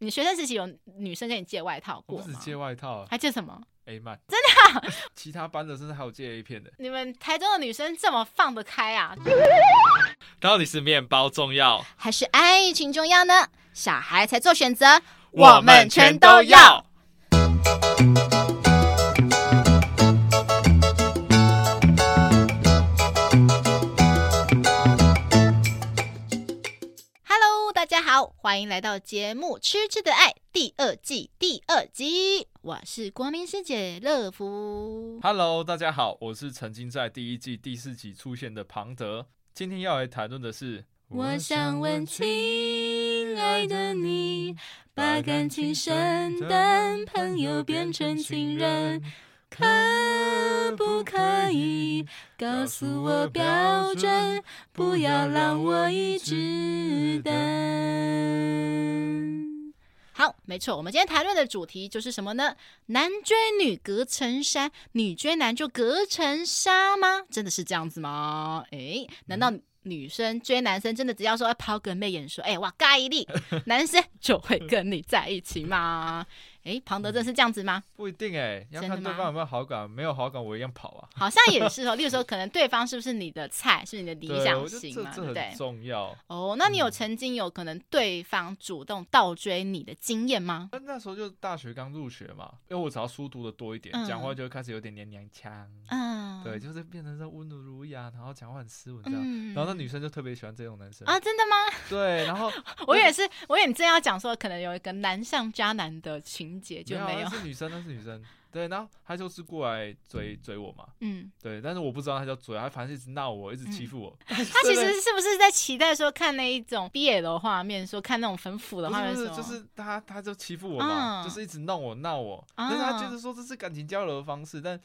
你学生时期有女生跟你借外套过吗？不止借外套，还借什么？A 漫，真的、啊？其他班的甚至还有借 A 片的。你们台中的女生这么放得开啊？到底是面包重要，还是爱情重要呢？小孩才做选择，我们全都要。好，欢迎来到节目《吃吃的爱》第二季第二集。我是光明师姐乐福。Hello，大家好，我是曾经在第一季第四集出现的庞德。今天要来谈论的是，我想问亲爱的你，把感情深的朋友变成情人。可不可以告诉我标准？不要让我一直等。好，没错，我们今天谈论的主题就是什么呢？男追女隔层山，女追男就隔层纱吗？真的是这样子吗？诶，难道女生追男生真的只要说抛个媚眼说，哎，哇，尬一粒，男生就会跟你在一起吗？哎，庞德真是这样子吗？不一定哎，要看对方有没有好感。没有好感，我一样跑啊。好像也是哦。例如说，可能对方是不是你的菜，是你的理想型嘛？对不对？重要。哦，那你有曾经有可能对方主动倒追你的经验吗？那那时候就大学刚入学嘛，因为我只要书读的多一点，讲话就会开始有点娘娘腔。嗯，对，就是变成这温文儒雅，然后讲话很斯文这样。然后那女生就特别喜欢这种男生啊？真的吗？对，然后 我也是，我也正要讲说，可能有一个难上加难的情节就没有。是女生，那是女生，对，然后他就是过来追追我嘛，嗯，对，但是我不知道他叫追，他反正一直闹我，一直欺负我。他其实是不是在期待说看那一种 BL 的画面，说看那种很腐的画面？是，就是他他就欺负我嘛，就是一直弄我闹我，但是他就是说这是感情交流的方式，但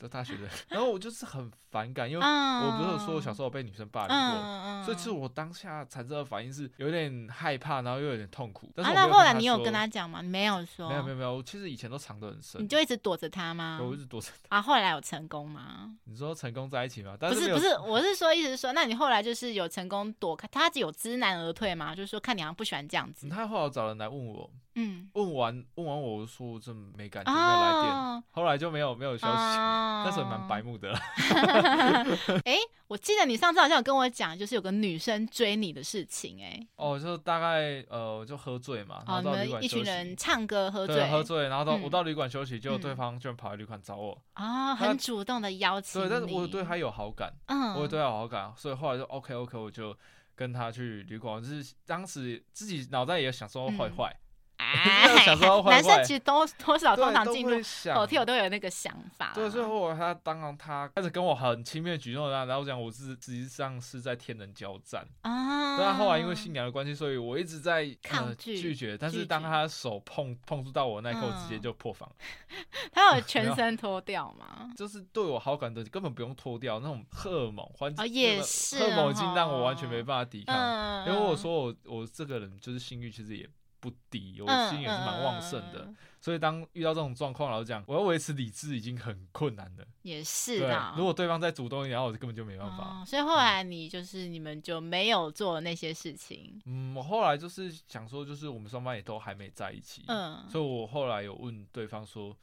都大学的，然后我就是很反感，因为我不是说我小时候被女生霸凌过，所以其实我当下产生的反应是有点害怕，然后又有点痛苦。但是那后来你有跟他讲吗？没有说，没有没有没有，我其实以前都藏得很深。你就一直躲着他吗？我一直躲着他。啊，后来有成功吗？你说成功在一起吗？不是不是，我是说，意思是说，那你后来就是有成功躲开他，有知难而退吗？就是说，看你好像不喜欢这样子。他后来找人来问我，嗯，问完问完我说我这没感觉，没有来电，后来就没有没有消息。那时候蛮白目的了。哎，我记得你上次好像有跟我讲，就是有个女生追你的事情，哎。哦，就大概呃，就喝醉嘛，然后到。一群人唱歌喝醉，喝醉，然后到我到旅馆休息，结果对方居然跑来旅馆找我。啊，很主动的邀请。对，但是我对他有好感，嗯，我对他有好感，所以后来就 OK OK，我就跟他去旅馆，就是当时自己脑袋也想说坏坏。哎，男生其实多 多少通常进入 hotel 都有那个想法。对，最后他当然他开始跟我很亲密的举动，然后讲我是实际上是在天人交战啊。但后来因为信仰的关系，所以我一直在抗拒拒绝。但是当他手碰碰触到我那一刻，直接就破防。他有 全身脱掉吗？就是对我好感的根本不用脱掉，那种荷尔蒙，环也是荷尔蒙已经让我完全没办法抵抗。因为我说我我这个人就是性欲其实也。不低，我心也是蛮旺盛的，所以当遇到这种状况，老实讲，我要维持理智已经很困难了。也是的，如果对方再主动一点，然后我就根本就没办法、哦。所以后来你就是你们就没有做那些事情。嗯，我后来就是想说，就是我们双方也都还没在一起，嗯，所以我后来有问对方说，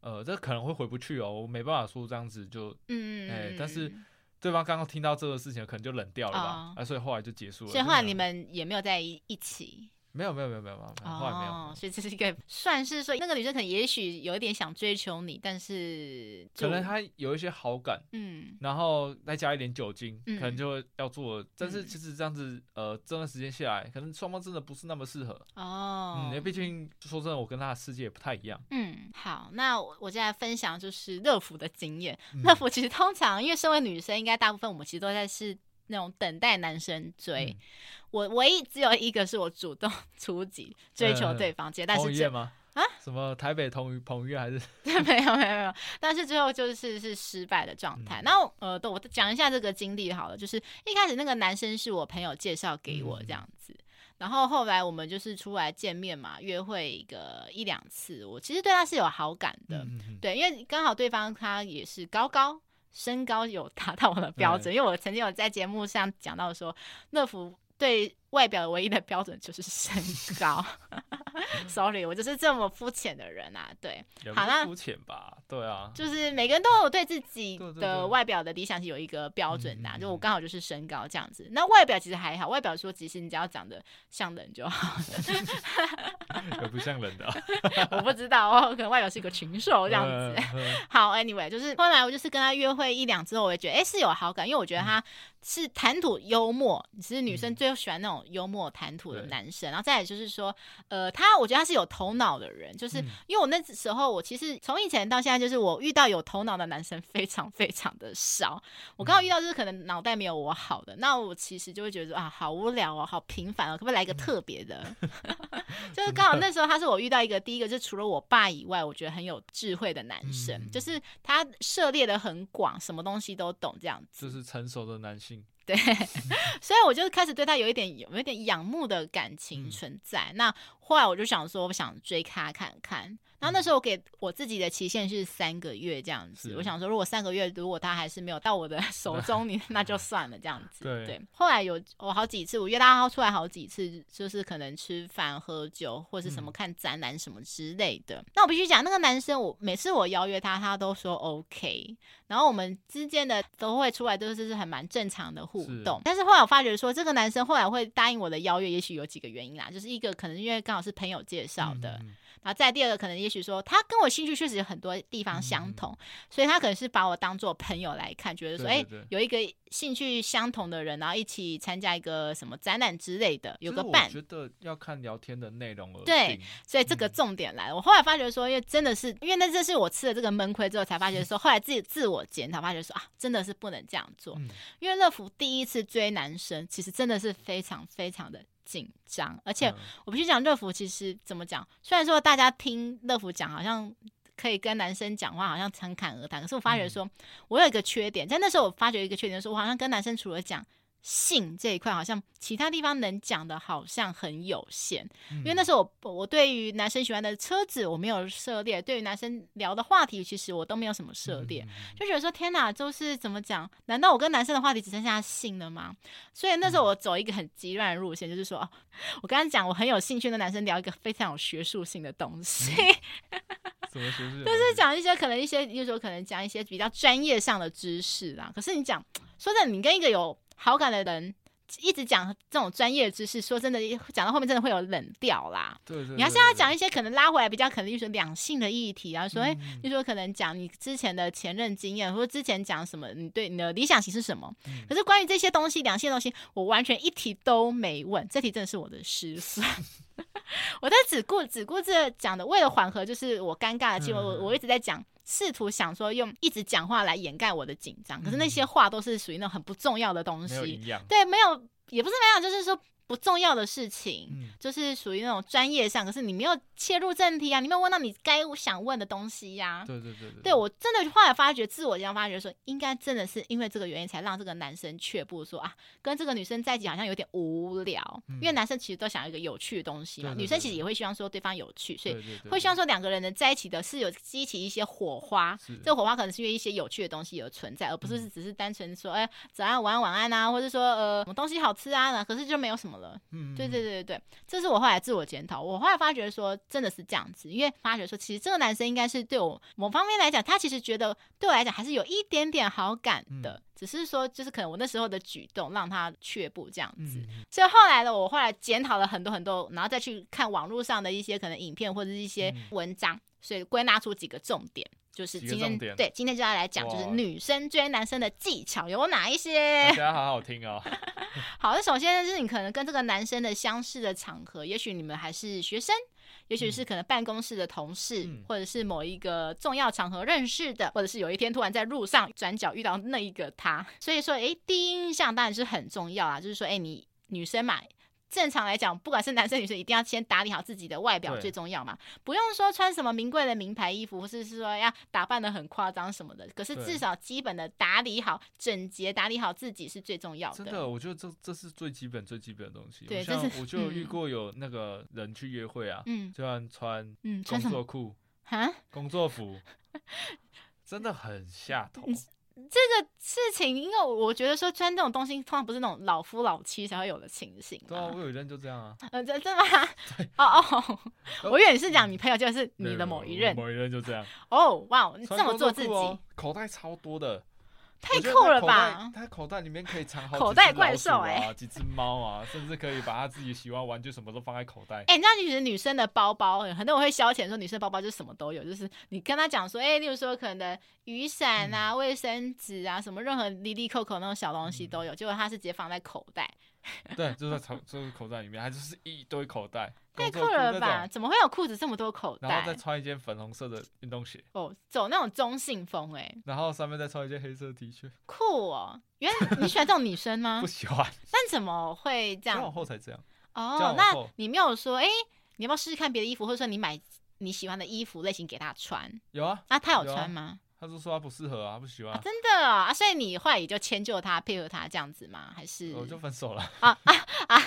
呃，这可能会回不去哦，我没办法说这样子就，嗯哎、欸，但是对方刚刚听到这个事情，可能就冷掉了吧，啊、哦，所以后来就结束了。所以后来你们也没有在一起。没有没有没有没有没有，后来没有。哦，所以这是一个算是说，那个女生可能也许有一点想追求你，但是可能她有一些好感，嗯，然后再加一点酒精，可能就要做。但是其实这样子，呃，这段时间下来，可能双方真的不是那么适合。哦，嗯，因为毕竟说真的，我跟她的世界也不太一样。嗯，好，那我我现在分享就是乐福的经验。乐福其实通常因为身为女生，应该大部分我们其实都在是。那种等待男生追、嗯、我，唯一只有一个是我主动 出击追求对方，接、嗯、但是这吗？啊？什么台北同彭于晏还是？对，没有没有没有，但是最后就是是失败的状态。然后、嗯、呃，我讲一下这个经历好了，就是一开始那个男生是我朋友介绍给我这样子，嗯、然后后来我们就是出来见面嘛，约会一个一两次，我其实对他是有好感的，对，因为刚好对方他也是高高。身高有达到我的标准，嗯、因为我曾经有在节目上讲到说，乐福对外表唯一的标准就是身高。Sorry，我就是这么肤浅的人啊。对，好啦，肤浅吧？对啊，就是每个人都有对自己的外表的理想是有一个标准的，就我刚好就是身高这样子。那外表其实还好，外表说其实你只要长得像人就好了。有不像人的，我不知道哦，可能外表是一个禽兽这样子。好，Anyway，就是后来我就是跟他约会一两之后，我也觉得哎是有好感，因为我觉得他。是谈吐幽默，其实女生最喜欢那种幽默谈吐的男生。嗯、然后再来就是说，呃，他我觉得他是有头脑的人，就是因为我那时候我其实从以前到现在，就是我遇到有头脑的男生非常非常的少。我刚好遇到就是可能脑袋没有我好的，那我其实就会觉得啊，好无聊哦，好平凡哦，可不可以来一个特别的？就是刚好那时候他是我遇到一个第一个，就除了我爸以外，我觉得很有智慧的男生，就是他涉猎的很广，什么东西都懂，这样子，就是成熟的男性。对，所以我就开始对他有一点有一点仰慕的感情存在。嗯、那后来我就想说，我想追他看看。然后那时候我给我自己的期限是三个月这样子。我想说，如果三个月如果他还是没有到我的 手中，你 那就算了这样子。对，对。后来有我好几次，我约他出来好几次，就是可能吃饭、喝酒或是什么看展览什么之类的。嗯、那我必须讲，那个男生我每次我邀约他，他都说 OK。然后我们之间的都会出来都是是很蛮正常的互动。是。但是后来我发觉说，这个男生后来会答应我的邀约，也许有几个原因啦，就是一个可能因为刚好是朋友介绍的。嗯然后再第二个可能，也许说他跟我兴趣确实有很多地方相同，嗯、所以他可能是把我当做朋友来看，觉得说，哎，有一个兴趣相同的人，然后一起参加一个什么展览之类的，有个伴。我觉得要看聊天的内容而对，所以这个重点来了。嗯、我后来发觉说，因为真的是，因为那这是我吃了这个闷亏之后才发觉说，后来自己自我检讨，发觉说啊，真的是不能这样做。嗯、因为乐福第一次追男生，其实真的是非常非常的。紧张，而且我必须讲，乐福其实怎么讲？虽然说大家听乐福讲，好像可以跟男生讲话，好像侃侃而谈。可是我发觉说，我有一个缺点，在那时候我发觉一个缺点，说我好像跟男生除了讲。性这一块好像其他地方能讲的好像很有限，嗯、因为那时候我我对于男生喜欢的车子我没有涉猎，对于男生聊的话题其实我都没有什么涉猎，嗯、就觉得说天哪，就是怎么讲？难道我跟男生的话题只剩下性了吗？所以那时候我走一个很极端的路线，就是说，哦、我刚刚讲我很有兴趣跟男生聊一个非常有学术性的东西？就是讲一些可能一些，有时候可能讲一些比较专业上的知识啦。可是你讲说真的，你跟一个有好感的人一直讲这种专业知识，说真的，讲到后面真的会有冷掉啦。你还是要讲一些可能拉回来比较可能就是两性的议题啊，说哎，就说可能讲你之前的前任经验，或者之前讲什么，你对你的理想型是什么？嗯、可是关于这些东西，两性的东西，我完全一题都没问。这题真的是我的失算。我在只顾只顾着讲的，为了缓和就是我尴尬的气氛，我我一直在讲。试图想说用一直讲话来掩盖我的紧张，可是那些话都是属于那种很不重要的东西，对，没有，也不是没有，就是说。不重要的事情，嗯、就是属于那种专业上，可是你没有切入正题啊，你没有问到你该想问的东西呀、啊。对对对对，对我真的后来发觉，自我这样发觉说，应该真的是因为这个原因，才让这个男生却步，说啊，跟这个女生在一起好像有点无聊。嗯、因为男生其实都想要一个有趣的东西嘛，对对对对，女生其实也会希望说对方有趣，所以会希望说两个人能在一起的是有激起一些火花。这个火花可能是因为一些有趣的东西而存在，而不是只是单纯说，哎、嗯，早安、晚安、晚安啊，或者说呃，什么东西好吃啊，可是就没有什么了。嗯，对对对对对，这是我后来自我检讨。我后来发觉说，真的是这样子，因为发觉说，其实这个男生应该是对我某方面来讲，他其实觉得对我来讲还是有一点点好感的，嗯、只是说就是可能我那时候的举动让他却步这样子。嗯、所以后来呢，我后来检讨了很多很多，然后再去看网络上的一些可能影片或者是一些文章，嗯、所以归纳出几个重点。就是今天对，今天就要来讲，就是女生追男生的技巧有哪一些？大家好好听哦。好，那首先就是你可能跟这个男生的相识的场合，也许你们还是学生，也许是可能办公室的同事，嗯、或者是某一个重要场合认识的，或者是有一天突然在路上转角遇到那一个他。所以说，哎，第一印象当然是很重要啊，就是说，哎，你女生嘛。正常来讲，不管是男生女生，一定要先打理好自己的外表最重要嘛。不用说穿什么名贵的名牌衣服，或是说要打扮的很夸张什么的。可是至少基本的打理好、整洁，打理好自己是最重要的。真的，我觉得这这是最基本、最基本的东西。对，像我 就遇过有那个人去约会啊，嗯，就算穿工作裤、嗯、工作服，真的很下头。这个事情，因为我觉得说穿这种东西，通常不是那种老夫老妻才会有的情形。对啊，我有一任就这样啊。呃，真的吗？哦哦，我以为你是讲你朋友就是你的某一任，某一任就这样。哦，哇，你这么做自己，口袋超多的。太酷了吧！他口袋里面可以藏好口袋怪兽哎，几只猫啊，甚至可以把他自己喜欢玩具什么都放在口袋。哎，你知道，其实女生的包包，很多人会消遣说女生包包就什么都有，就是你跟他讲说，哎，例如说可能雨伞啊、卫生纸啊，什么任何滴滴扣扣那种小东西都有，结果他是直接放在口袋。对，就在口就是口袋里面，还就是一堆口袋。太酷了吧？怎么会有裤子这么多口袋？然后再穿一件粉红色的运动鞋。哦，走那种中性风哎。然后上面再穿一件黑色 T 恤。酷哦！原来你喜欢这种女生吗？不喜欢。但怎么会这样？交往后才这样。哦，那你没有说哎，你要不要试试看别的衣服，或者说你买你喜欢的衣服类型给他穿？有啊。那他有穿吗？他就说他不适合啊，不喜欢、啊啊。真的啊，所以你后来也就迁就他，配合他这样子吗？还是我就分手了啊 啊啊！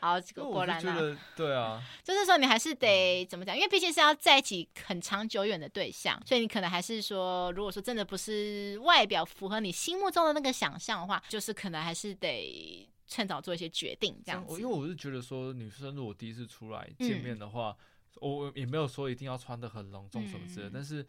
好，果然啊，对啊，就是说你还是得怎么讲？因为毕竟是要在一起很长久远的对象，所以你可能还是说，如果说真的不是外表符合你心目中的那个想象的话，就是可能还是得趁早做一些决定这样子。因为我是觉得说，女生如果第一次出来见面的话，嗯、我也没有说一定要穿的很隆重什么之类的，嗯、但是。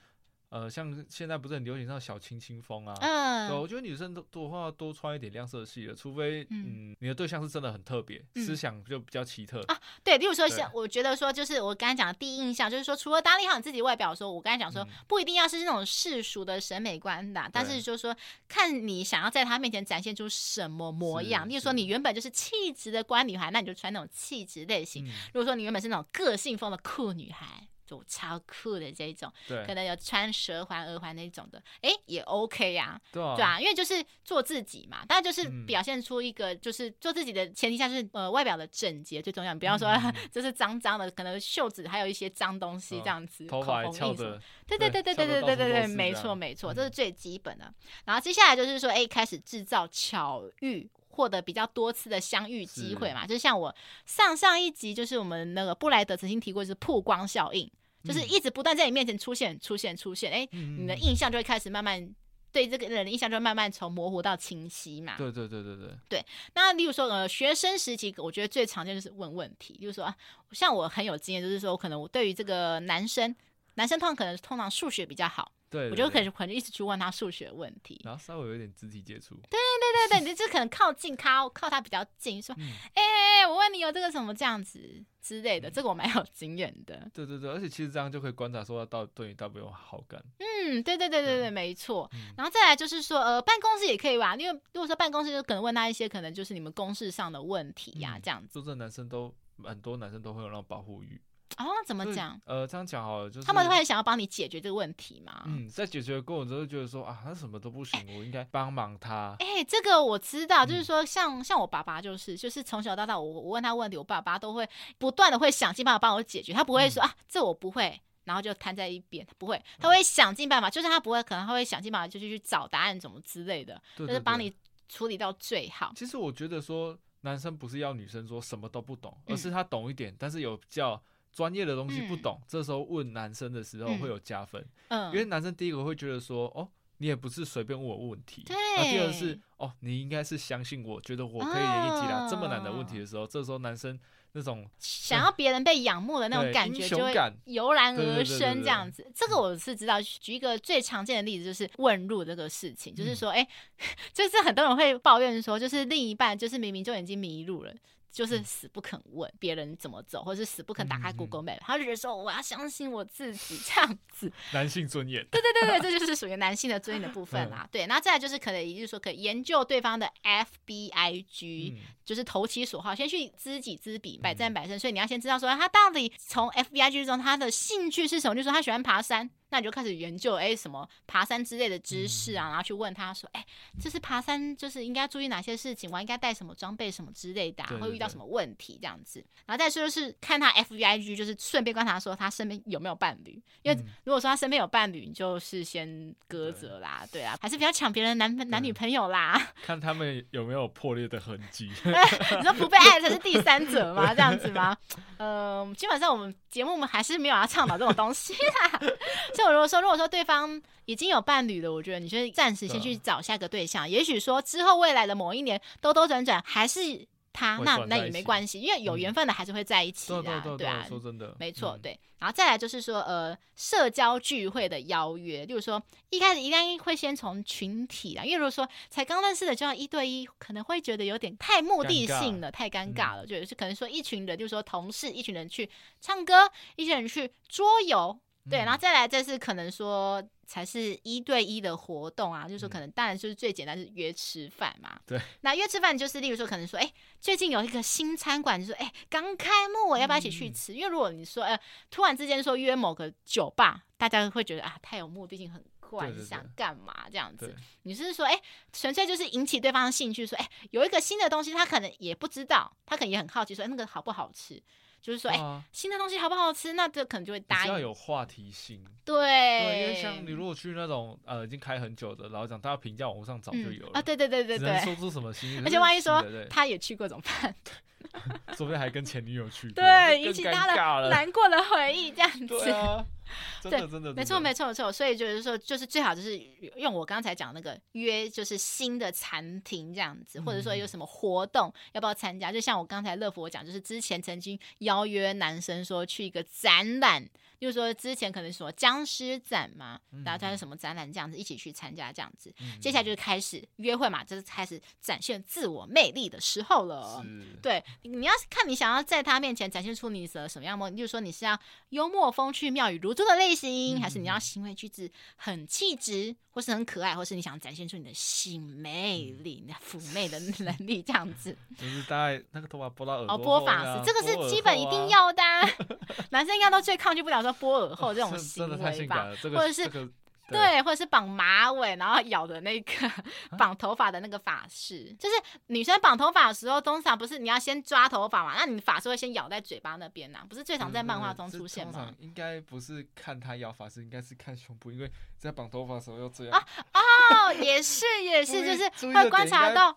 呃，像现在不是很流行那种小清新风啊？嗯，对，我觉得女生都多话多穿一点亮色系的，除非嗯，嗯，你的对象是真的很特别，嗯、思想就比较奇特啊。对，例如说像我觉得说，就是我刚才讲的第一印象，就是说除了打理好你自己外表，说我刚才讲说不一定要是那种世俗的审美观的，嗯、但是就是说看你想要在他面前展现出什么模样。例如说你原本就是气质的乖女孩，那你就穿那种气质类型；嗯、如果说你原本是那种个性风的酷女孩。就超酷的这种，对，可能有穿蛇环、耳环那种的，哎，也 OK 呀，对啊，对啊，因为就是做自己嘛，但就是表现出一个就是做自己的前提下，就是呃外表的整洁最重要。比方说，就是脏脏的，可能袖子还有一些脏东西这样子，头发翘着，对对对对对对对对对，没错没错，这是最基本的。然后接下来就是说，哎，开始制造巧遇，获得比较多次的相遇机会嘛，就是像我上上一集，就是我们那个布莱德曾经提过，就是曝光效应。就是一直不断在你面前出现、出现、出现，哎、你的印象就会开始慢慢对这个人的印象就会慢慢从模糊到清晰嘛。对对对对对。对，那例如说呃，学生时期我觉得最常见就是问问题，就是说啊，像我很有经验，就是说可能我对于这个男生，男生通常可能通常数学比较好。对，我就可能可能一直去问他数学问题，然后稍微有点肢体接触。对对对对，你就可能靠近靠靠他比较近，说，哎、嗯欸，我问你有这个什么这样子之类的，嗯、这个我蛮有经验的。对对对，而且其实这样就可以观察说他到对你到底有好感。嗯，对对对对对，嗯、没错。然后再来就是说，呃，办公室也可以吧，因为如果说办公室就可能问他一些可能就是你们公事上的问题呀、啊，这样子。说这男生都很多男生都会有那种保护欲。哦，怎么讲？呃，这样讲好了，就是他们会想要帮你解决这个问题嘛？嗯，在解决的过程中就觉得说啊，他什么都不行，我应该帮忙他。哎、欸，这个我知道，就是说像，像像我爸爸就是，就是从小到大，我我问他问题，我爸爸都会不断的会想尽办法帮我解决，他不会说、嗯、啊，这我不会，然后就摊在一边，不会，他会想尽办法，就是他不会，可能他会想尽办法，就是去找答案，怎么之类的，对对对，就是帮你处理到最好。其实我觉得说，男生不是要女生说什么都不懂，而是他懂一点，嗯、但是有比较。专业的东西不懂，嗯、这时候问男生的时候会有加分，嗯，因为男生第一个会觉得说，哦，你也不是随便问我问题，对，那第二个是，哦，你应该是相信我，觉得我可以愿意解答这么难的问题的时候，哦、这时候男生那种想要别人被仰慕的那种感觉就会油然而生，这样子。这个我是知道，举一个最常见的例子就是问路这个事情，就是说，哎、嗯，就是很多人会抱怨说，就是另一半就是明明就已经迷路了。就是死不肯问别人怎么走，或者是死不肯打开 Google Map，、嗯、他就觉得说我要相信我自己这样子。男性尊严。对对对对，这就是属于男性的尊严的部 分啦。嗯、对，那再来就是可能，也就是说可以研究对方的 FBIG，、嗯、就是投其所好，先去知己知彼，百战百胜。嗯、所以你要先知道说他到底从 FBIG 中他的兴趣是什么，就是说他喜欢爬山。那你就开始研究，哎、欸，什么爬山之类的知识啊，然后去问他说，哎、欸，这是爬山，就是应该注意哪些事情，我应该带什么装备什么之类的、啊，会遇到什么问题这样子。然后再说就是看他 F V I G，就是顺便观察说他身边有没有伴侣，因为如果说他身边有伴侣，你就是先搁着啦，对啊，还是比较抢别人男男女朋友啦，看他们有没有破裂的痕迹。你说不被爱才是第三者吗？这样子吗？嗯、呃，基本上我们节目我们还是没有要倡导这种东西啦。所以如果说如果说对方已经有伴侣了，我觉得你就暂时先去找下个对象，也许说之后未来的某一年兜兜转转还是。他那那也没关系，因为有缘分的还是会在一起的，对啊，说真的，没错，对。然后再来就是说，呃，社交聚会的邀约，例如说一开始一定会先从群体啊，因为如果说才刚认识的就要一对一，可能会觉得有点太目的性了，太尴尬了，就是可能说一群人，就是说同事，一群人去唱歌，一群人去桌游。对，然后再来，这是可能说才是一对一的活动啊，就是说可能当然就是最简单是约吃饭嘛。对，那约吃饭就是例如说可能说，哎，最近有一个新餐馆，就是说哎刚开幕，我要不要一起去吃？嗯、因为如果你说，哎，突然之间说约某个酒吧，大家会觉得啊太有目的性，很怪，想干嘛这样子？你是说，哎，纯粹就是引起对方的兴趣，说，哎，有一个新的东西，他可能也不知道，他可能也很好奇，说，哎，那个好不好吃？就是说，哎、欸，新的东西好不好吃？那这可能就会答应。要有话题性。对。对，因为像你如果去那种呃已经开很久的，然后讲大家评价网络上早就有了、嗯、啊，对对对对对，能说出什么新。而且万一说他也去过怎么办？说不定还跟前女友去过，对，引起他的难过的回忆，这样子。对啊，真的真的，没错没错没错。所以就是说，就是最好就是用我刚才讲那个约，就是新的餐厅这样子，或者说有什么活动要不要参加？就像我刚才乐福我讲，就是之前曾经邀约男生说去一个展览。就是说，之前可能说僵尸展嘛，然后他是什么展览这样子，一起去参加这样子。嗯、接下来就是开始约会嘛，就是开始展现自我魅力的时候了。对，你要看你想要在他面前展现出你的什么样吗？就是说你是要幽默风趣、妙语如珠的类型，嗯、还是你要行为举止很气质，或是很可爱，或是你想展现出你的性魅力、嗯、妩媚的能力这样子？就是大概那个头发拨到耳朵、啊、哦，拨发式，这个是基本一定要的、啊。男生应该都最抗拒不了说。拨耳后这种 行为吧，或者是对，或者是绑马尾，然后咬的那个绑头发的那个发饰，就是女生绑头发的时候，通常不是你要先抓头发嘛？那你发饰会先咬在嘴巴那边呐？不是最常在漫画中出现吗？应该不是看他咬发饰，应该是看胸部，因为在绑头发的时候要这样啊。哦，也是也是，就是会观察到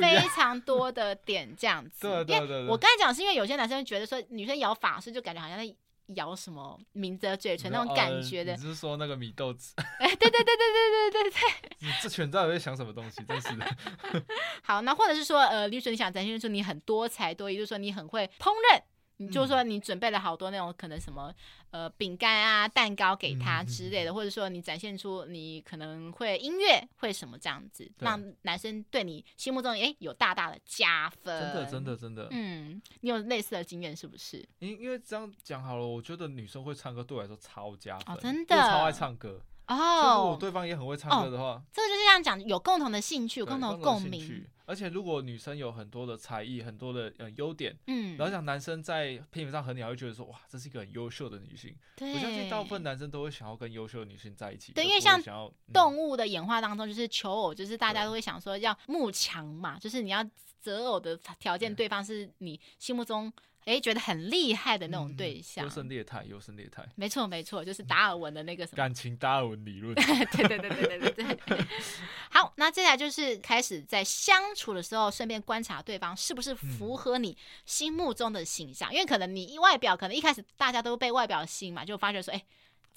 非常多 的点这样子。对对对，我刚才讲是因为有些男生觉得说女生咬发饰就感觉好像在。咬什么抿着嘴唇那种感觉的？你是说那个米豆子？哎，对对对对对对对对。你这全到底在想什么东西？真是的。好，那或者是说，呃，例如说你想展现出你很多才多艺，就是说你很会烹饪。你就是说你准备了好多那种可能什么呃饼干啊蛋糕给他之类的，或者说你展现出你可能会音乐会什么这样子，让男生对你心目中诶有大大的加分。真的真的真的。嗯，你有类似的经验是不是？因因为这样讲好了，我觉得女生会唱歌对我来说超加分，真的超爱唱歌。哦，如果对方也很会唱歌的话，这个就是这样讲，有共同的兴趣，有共同的共鸣。而且如果女生有很多的才艺，很多的呃优点，嗯，然后讲男生在品味上和你还会觉得说，哇，这是一个很优秀的女性。对，我相信大部分男生都会想要跟优秀的女性在一起。对，因为像动物的演化当中，就是求偶，就是大家都会想说要慕强嘛，就是你要择偶的条件，对方是你心目中。哎，觉得很厉害的那种对象，优胜劣汰，优胜劣汰，没错没错，就是达尔文的那个什么。感情达尔文理论，对对对对对对。对。好，那接下来就是开始在相处的时候，顺便观察对方是不是符合你心目中的形象，嗯、因为可能你外表可能一开始大家都被外表吸引嘛，就发觉说，哎。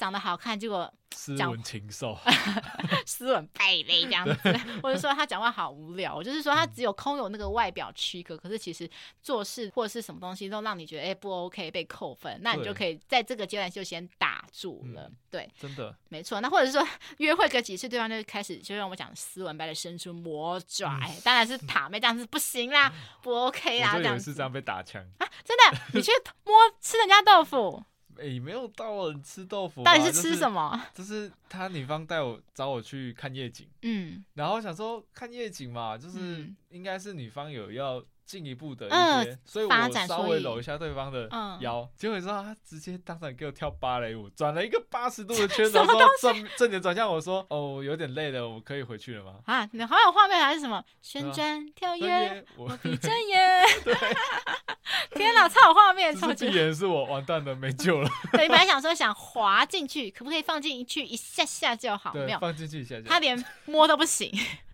长得好看，结果斯文禽兽，斯文败类这样子，对。或者说他讲话好无聊，就是说他只有空有那个外表躯壳，可是其实做事或者是什么东西都让你觉得哎、欸、不 OK 被扣分，那你就可以在这个阶段就先打住了，对，对。真的。没错。那或者是说约会个几次，对方就开始就让我讲斯文败类伸出魔爪，当然是塔妹这样子不行啦，不 OK 啦，这样是这样被打枪。啊，真的，你去摸吃人家豆腐。哎、欸，没有到人吃豆腐，到底是吃什么？就是、就是他女方带我找我去看夜景，嗯，然后想说看夜景嘛，就是应该是女方有要。进一步的一些，所以我稍微搂一下对方的腰，结果你知道他直接当场给我跳芭蕾舞，转了一个八十度的圈，然后正正点转向我说：“哦，有点累了，我可以回去了吗？”啊，你好有画面还是什么？旋转跳跃，我闭着眼。天哪，超有画面！超级。闭眼是我完蛋了，没救了。对，你本来想说想滑进去，可不可以放进去一下下就好？没有，放进去一下下。他连摸都不行。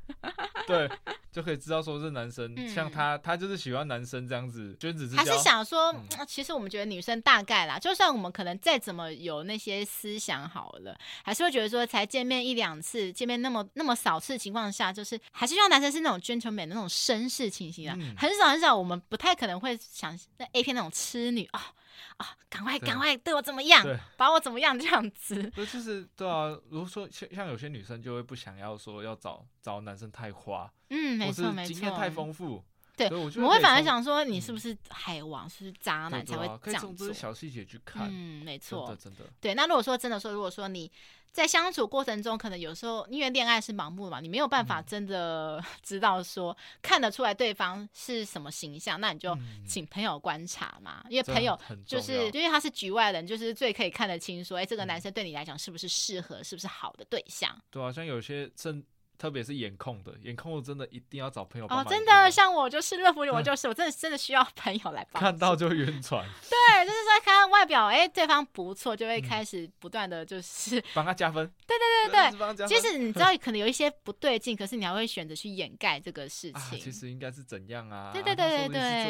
对，就可以知道说是男生，嗯、像他，他就是喜欢男生这样子，君子之交。还是想说，嗯、其实我们觉得女生大概啦，就算我们可能再怎么有那些思想好了，还是会觉得说，才见面一两次，见面那么那么少次情况下，就是还是希望男生是那种 gentleman 那种绅士情形啊，嗯、很少很少，我们不太可能会想那 A 片那种痴女啊。啊！赶快赶快对我怎么样？把我怎么样 这样子？对，就是对啊。如果说像像有些女生就会不想要说要找找男生太花，嗯，没错没错，经验太丰富。对，我们会反而想说你是不是海王，是不是渣男才会这样做？可以从这些小细节去看。嗯，没错，真的真的。对，那如果说真的说，如果说你。在相处过程中，可能有时候因为恋爱是盲目嘛，你没有办法真的 知道说、嗯、看得出来对方是什么形象，那你就请朋友观察嘛，嗯、因为朋友就是因为他是局外人，就是最可以看得清说，哎，这个男生对你来讲是不是适合，是不是好的对象？对啊，像有些正。特别是颜控的，颜控我真的一定要找朋友帮忙。哦，真的，像我就是乐福，我就 是，我真的真的需要朋友来帮。看到就晕船。对，就是在看到外表，哎、欸，对方不错，就会开始不断的就是 帮、嗯、他加分。对对对对，其实你知道 可能有一些不对劲，可是你还会选择去掩盖这个事情、啊。其实应该是怎样啊？对对对对对，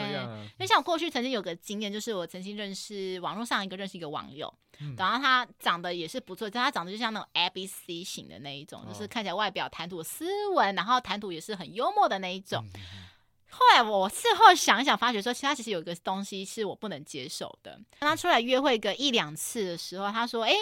因为像我过去曾经有个经验，就是我曾经认识网络上一个认识一个网友。然后他长得也是不错，但他长得就像那种 A B C 型的那一种，就是看起来外表谈吐斯文，然后谈吐也是很幽默的那一种。后来我事后想一想，发觉说，其他其实有一个东西是我不能接受的。当他出来约会个一两次的时候，他说：“哎，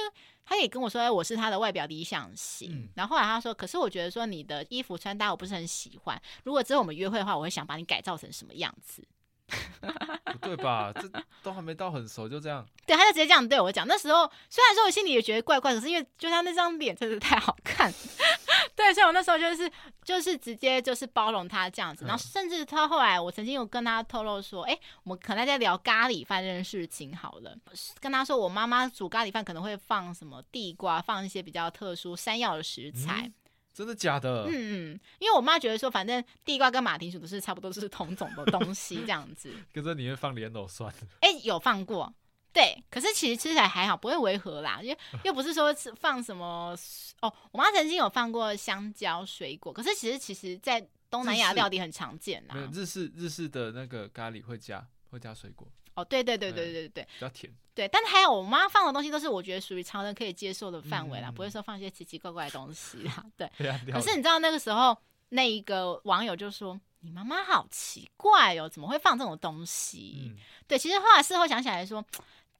他也跟我说，哎，我是他的外表理想型。”然后后来他说：“可是我觉得说你的衣服穿搭我不是很喜欢，如果之后我们约会的话，我会想把你改造成什么样子。” 不对吧？这都还没到很熟就这样。对，他就直接这样对我讲。那时候虽然说我心里也觉得怪怪，可是因为就他那张脸真的太好看，对，所以我那时候就是就是直接就是包容他这样子。然后甚至他后来，我曾经有跟他透露说，哎、欸，我们可能在聊咖喱饭这件事情好了，跟他说我妈妈煮咖喱饭可能会放什么地瓜，放一些比较特殊山药的食材。嗯真的假的？嗯嗯，因为我妈觉得说，反正地瓜跟马铃薯都是差不多，是同种的东西，这样子。可是你会放莲藕蒜？哎、欸，有放过，对。可是其实吃起来还好，不会违和啦，因为又不是说放什么哦。我妈曾经有放过香蕉水果，可是其实其实，在东南亚料理很常见啦。日式日式的那个咖喱会加会加水果。哦，对对对对对对，比较甜。对，但是还有我妈放的东西都是我觉得属于常人可以接受的范围啦，嗯、不会说放一些奇奇怪怪的东西啦。对，可是你知道那个时候那一个网友就说：“你妈妈好奇怪哦，怎么会放这种东西？”嗯、对，其实后来事后想起来说。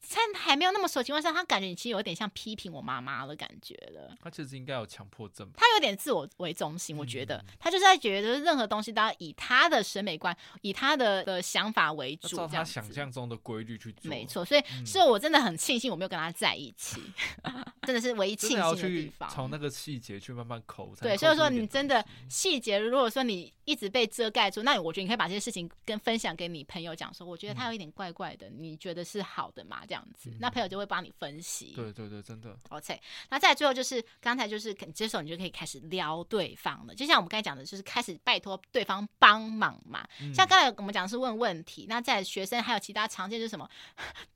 在还没有那么熟的情况下，他感觉你其实有点像批评我妈妈的感觉了。他其实应该有强迫症。他有点自我为中心，我觉得、嗯、他就是在觉得任何东西都要以他的审美观、以他的的想法为主，照他想象中的规律去做。没错，所以，嗯、所以我真的很庆幸我没有跟他在一起，真的是唯一庆幸的地方。从那个细节去慢慢抠。对，所以说你真的细节，如果说你一直被遮盖住，那我觉得你可以把这些事情跟分享给你朋友讲说，我觉得他有一点怪怪的，嗯、你觉得是好的吗？这样子，嗯、那朋友就。就会帮你分析，对对对，真的。OK，那再最后就是刚才就是你接受，你就可以开始撩对方了。就像我们刚才讲的，就是开始拜托对方帮忙嘛。嗯、像刚才我们讲的是问问题，那在学生还有其他常见就是什么？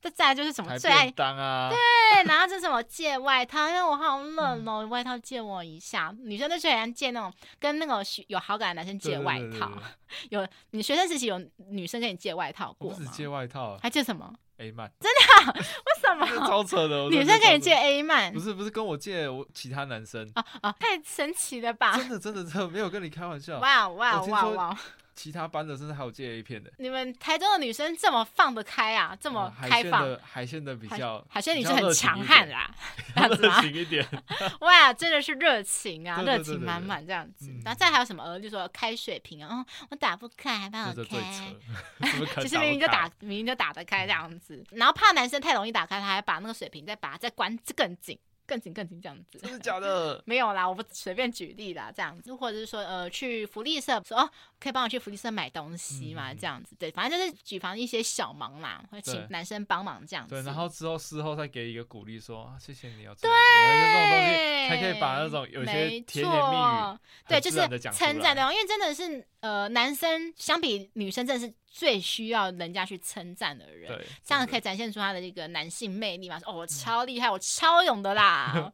再来就是什么最爱当啊？对，然后就是什么借外套，因为我好冷哦，嗯、外套借我一下。女生都最喜欢借那种跟那个有好感的男生借外套。对对对对对 有你学生时期有女生跟你借外套过吗？不是借外套，还借什么？A 曼，真的？为什么？超扯的！女生可以借 A 曼？不是不是，跟我借我其他男生啊啊！太神奇了吧！真的真的真的没有跟你开玩笑！哇哇哇哇！其他班的甚至还有借 A 片的。你们台中的女生这么放得开啊？这么开放？海鲜的比较，海鲜女生很强悍啦，这样子热情一点。哇，真的是热情啊，热情满满这样子。然后再还有什么？呃，就说开水瓶啊，我打不开，还帮我开。其实明明就打，明明就打得开这样子。然后怕男生太容易打开，他还把那个水瓶再把它再关更紧。更紧更紧这样子，真的假的？没有啦，我不随便举例啦，这样子，或者是说，呃，去福利社说哦，可以帮我去福利社买东西嘛，嗯、这样子，对，反正就是举凡一些小忙啦，会请男生帮忙这样子。对，然后之后事后再给一个鼓励，说、啊、谢谢你哦对，这种东西还可以把那种有些甜言蜜语，对，就是称赞对方，因为真的是呃，男生相比女生，真的是。最需要人家去称赞的人，对这样可以展现出他的一个男性魅力嘛？说哦，我超厉害，嗯、我超勇的啦，啦，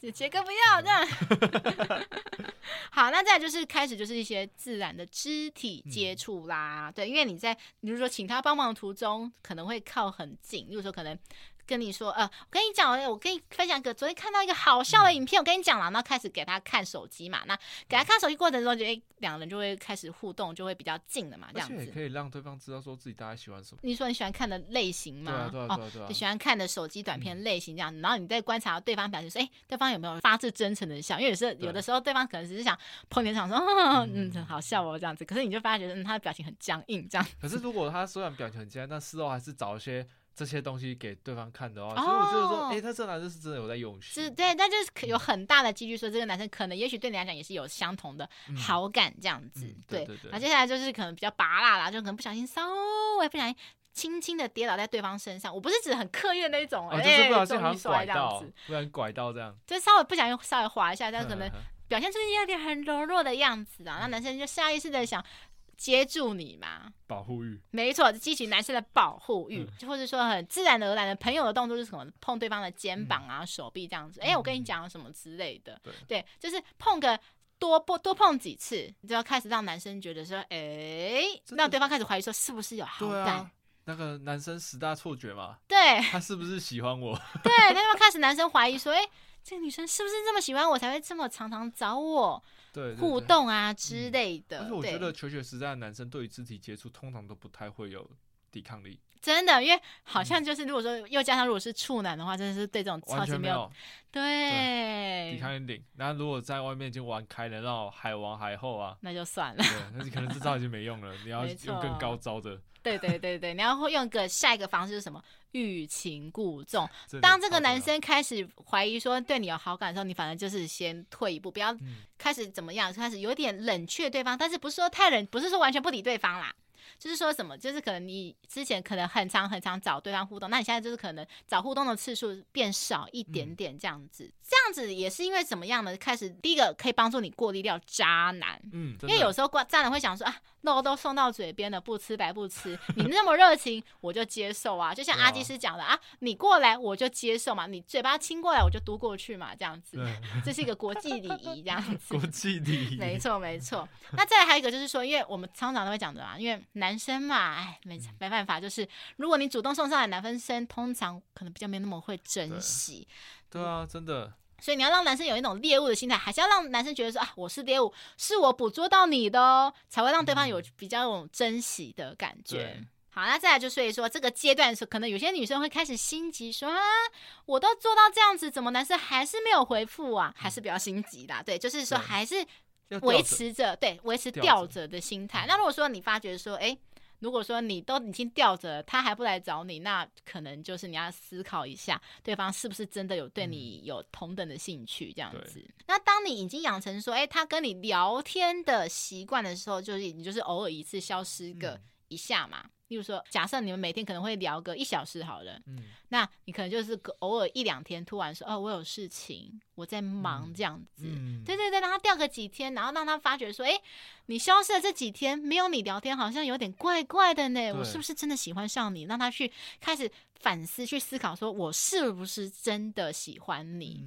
杰哥不要这样。好，那再就是开始就是一些自然的肢体接触啦，嗯、对，因为你在比如说请他帮忙的途中，可能会靠很近，比如说可能。跟你说，呃，我跟你讲，我跟你分享一个昨天看到一个好笑的影片，嗯、我跟你讲了，然后开始给他看手机嘛，那给他看手机过程中，就诶，两个人就会开始互动，就会比较近了嘛，这样子。也可以让对方知道说自己大概喜欢什么。你说你喜欢看的类型吗？对啊，对啊，对啊，对啊。哦，你喜欢看的手机短片类型这样然后你再观察对方表情，说，诶，对方有没有发自真诚的笑？因为有时候有的时候对方可能只是想碰你，场说，嗯，很好笑哦这样子，可是你就发觉，嗯，他的表情很僵硬这样。可是如果他虽然表情很僵硬，但事后还是找一些。这些东西给对方看的话，所以我觉得说，哎、欸，他这个男生是真的有在用心。是，对，但就是有很大的几率说，这个男生可能也许对你来讲也是有相同的好感这样子。嗯嗯、对，对，对，对，那接下来就是可能比较拔辣啦，就可能不小心稍微不小心轻轻的跌倒在对方身上。我不是指很刻意的那种，哎、哦，就是不小心好像拐到，不然拐到这样，就稍微不小心稍微滑一下，但可能表现出有点很柔弱的样子啊。那男生就下意识的想。接住你嘛，保护欲，没错，激起男生的保护欲，或者说很自然而然的朋友的动作就是什么碰对方的肩膀啊、嗯、手臂这样子，哎、欸，我跟你讲什么之类的，对，对，就是碰个多不多碰几次，你就要开始让男生觉得说，哎、欸，让对方开始怀疑说是不是有好感，啊、那个男生十大错觉嘛，对，他是不是喜欢我？对，他就开始男生怀疑说，哎、欸，这个女生是不是这么喜欢我才会这么常常找我？对，互动啊之类的，但是我觉得求学时代的男生对于肢体接触通常都不太会有抵抗力。真的，因为好像就是如果说又加上如果是处男的话，真的是对这种超级没有对抵抗力顶。那如果在外面已经玩开了，那种海王海后啊，那就算了。对，那你可能这招已经没用了，你要用更高招的。对对对对，你要用个下一个方式是什么？欲擒故纵。当这个男生开始怀疑说对你有好感的时候，你反正就是先退一步，不要开始怎么样，开始有点冷却对方，但是不是说太冷，不是说完全不理对方啦。就是说什么，就是可能你之前可能很长很长找对方互动，那你现在就是可能找互动的次数变少一点点这样子，嗯、这样子也是因为怎么样呢？开始第一个可以帮助你过滤掉渣男，嗯，因为有时候渣男会想说啊，肉都送到嘴边了，不吃白不吃，你那么热情我就接受啊，就像阿基师讲的啊，你过来我就接受嘛，你嘴巴亲过来我就嘟过去嘛，这样子，这是一个国际礼仪，这样子，国际礼仪，没错没错。那再还有一个就是说，因为我们常常都会讲的嘛，因为男。生嘛，哎，没没办法，就是如果你主动送上来，男生通常可能比较没那么会珍惜。对，对啊，真的。所以你要让男生有一种猎物的心态，还是要让男生觉得说啊，我是猎物，是我捕捉到你的哦，才会让对方有比较有种珍惜的感觉。对好，那再来就所以说这个阶段的时候，可能有些女生会开始心急，说啊，我都做到这样子，怎么男生还是没有回复啊？还是比较心急的，对，就是说还是维持着，对，维持吊着的心态。那如果说你发觉说，哎。如果说你都已经吊着，他还不来找你，那可能就是你要思考一下，对方是不是真的有对你有同等的兴趣这样子。嗯、那当你已经养成说，哎、欸，他跟你聊天的习惯的时候，就是你就是偶尔一次消失个一下嘛。嗯例如说，假设你们每天可能会聊个一小时好了，嗯，那你可能就是偶尔一两天突然说，哦，我有事情，我在忙这样子，嗯，对对对，让他掉个几天，然后让他发觉说，哎，你消失了这几天没有你聊天，好像有点怪怪的呢，我是不是真的喜欢上你？让他去开始反思，去思考，说我是不是真的喜欢你？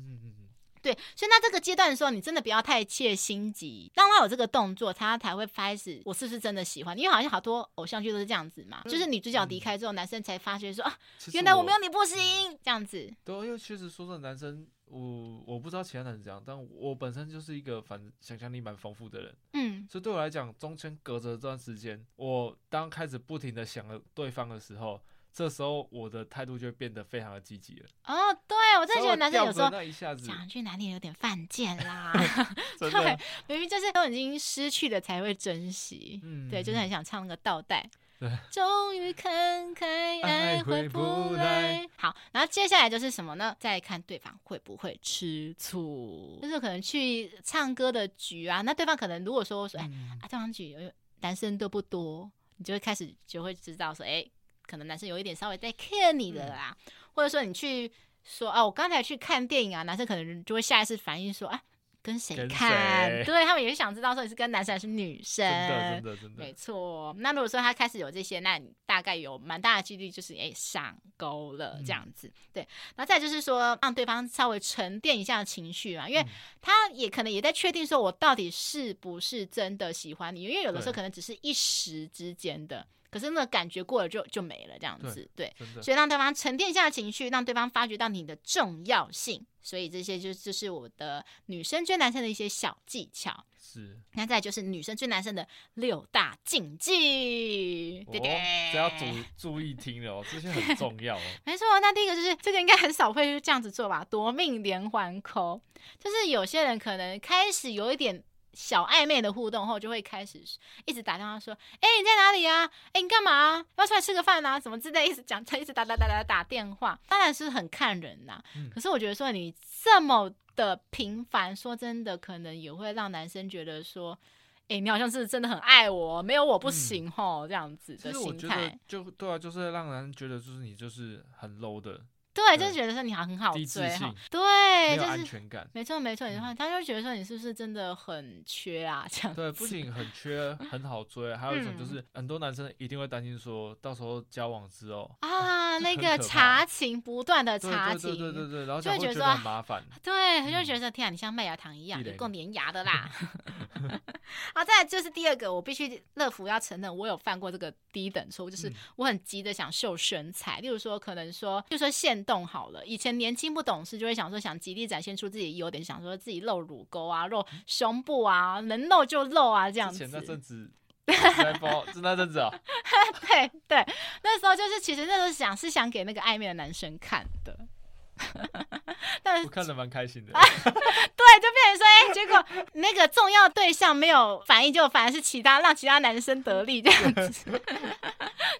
对，所以那这个阶段的时候，你真的不要太切心急，让他有这个动作，他才会开始，我是不是真的喜欢？因为好像好多偶像剧都是这样子嘛，嗯、就是女主角离开之后，嗯、男生才发觉说啊，原来我没有你不行，这样子。对，因为确实说真的，男生我我不知道其他男生怎样，但我本身就是一个反想象力蛮丰富的人，嗯，所以对我来讲，中间隔着这段时间，我当开始不停的想了对方的时候。这时候我的态度就会变得非常的积极了。哦，对，我真的觉得男生有时候讲句难听有点犯贱啦。的 对，明明就是都已经失去了才会珍惜。嗯，对，就是很想唱那个倒带。对，终于看开，爱回不来。好，然后接下来就是什么呢？再看对方会不会吃醋。就是可能去唱歌的局啊，那对方可能如果说说，哎、嗯、啊，这场局男生都不多，你就会开始就会知道说，哎。可能男生有一点稍微在 care 你的啦，嗯、或者说你去说啊，我刚才去看电影啊，男生可能就会下意识反应说啊，跟谁看？对，他们也是想知道说你是跟男生还是女生。真的，真的，真的。没错。那如果说他开始有这些，那你大概有蛮大的几率就是哎上钩了这样子。嗯、对。然后再就是说，让对方稍微沉淀一下情绪嘛，因为他也可能也在确定说我到底是不是真的喜欢你，因为有的时候可能只是一时之间的。可是那个感觉过了就就没了，这样子，对，对，所以让对方沉淀一下情绪，让对方发觉到你的重要性，所以这些就就是我的女生追男生的一些小技巧。是，那再就是女生追男生的六大禁忌，对对，这要注注意听了哦，这些很重要哦。没错，那第一个就是这个应该很少会这样子做吧，夺命连环扣，就是有些人可能开始有一点。小暧昧的互动后，就会开始一直打电话说：“哎、欸，你在哪里啊？哎、欸，你干嘛？要出来吃个饭啊？什么之类，一直讲，他一直打打打打打电话。当然是很看人呐、啊。嗯、可是我觉得说你这么的频繁，说真的，可能也会让男生觉得说：哎、欸，你好像是真的很爱我，没有我不行吼，这样子的心态。就对啊，就是让男生觉得就是你就是很 low 的。”对，就是觉得说你好很好追哈，对，就是安全感，没错没错，你话他就觉得说你是不是真的很缺啊？这样对，不仅很缺，很好追，还有一种就是很多男生一定会担心说，到时候交往之后啊，那个查情不断的查情，对对对对，然后就会觉得很麻烦，对，他就觉得天啊，你像麦芽糖一样，有够粘牙的 啦。好，再来就是第二个，我必须乐福要承认，我有犯过这个低等错误，就是我很急的想秀身材，例如说可能说，就说现。动好了，以前年轻不懂事，就会想说想极力展现出自己优点，想说自己露乳沟啊、露胸部啊，能露就露啊，这样子。那阵子，是那阵子啊。对对，那时候就是其实那时候想是想给那个暧昧的男生看的。但是我看着蛮开心的。对，就变成说，哎、欸，结果那个重要对象没有反应，就反而是其他让其他男生得利这样子。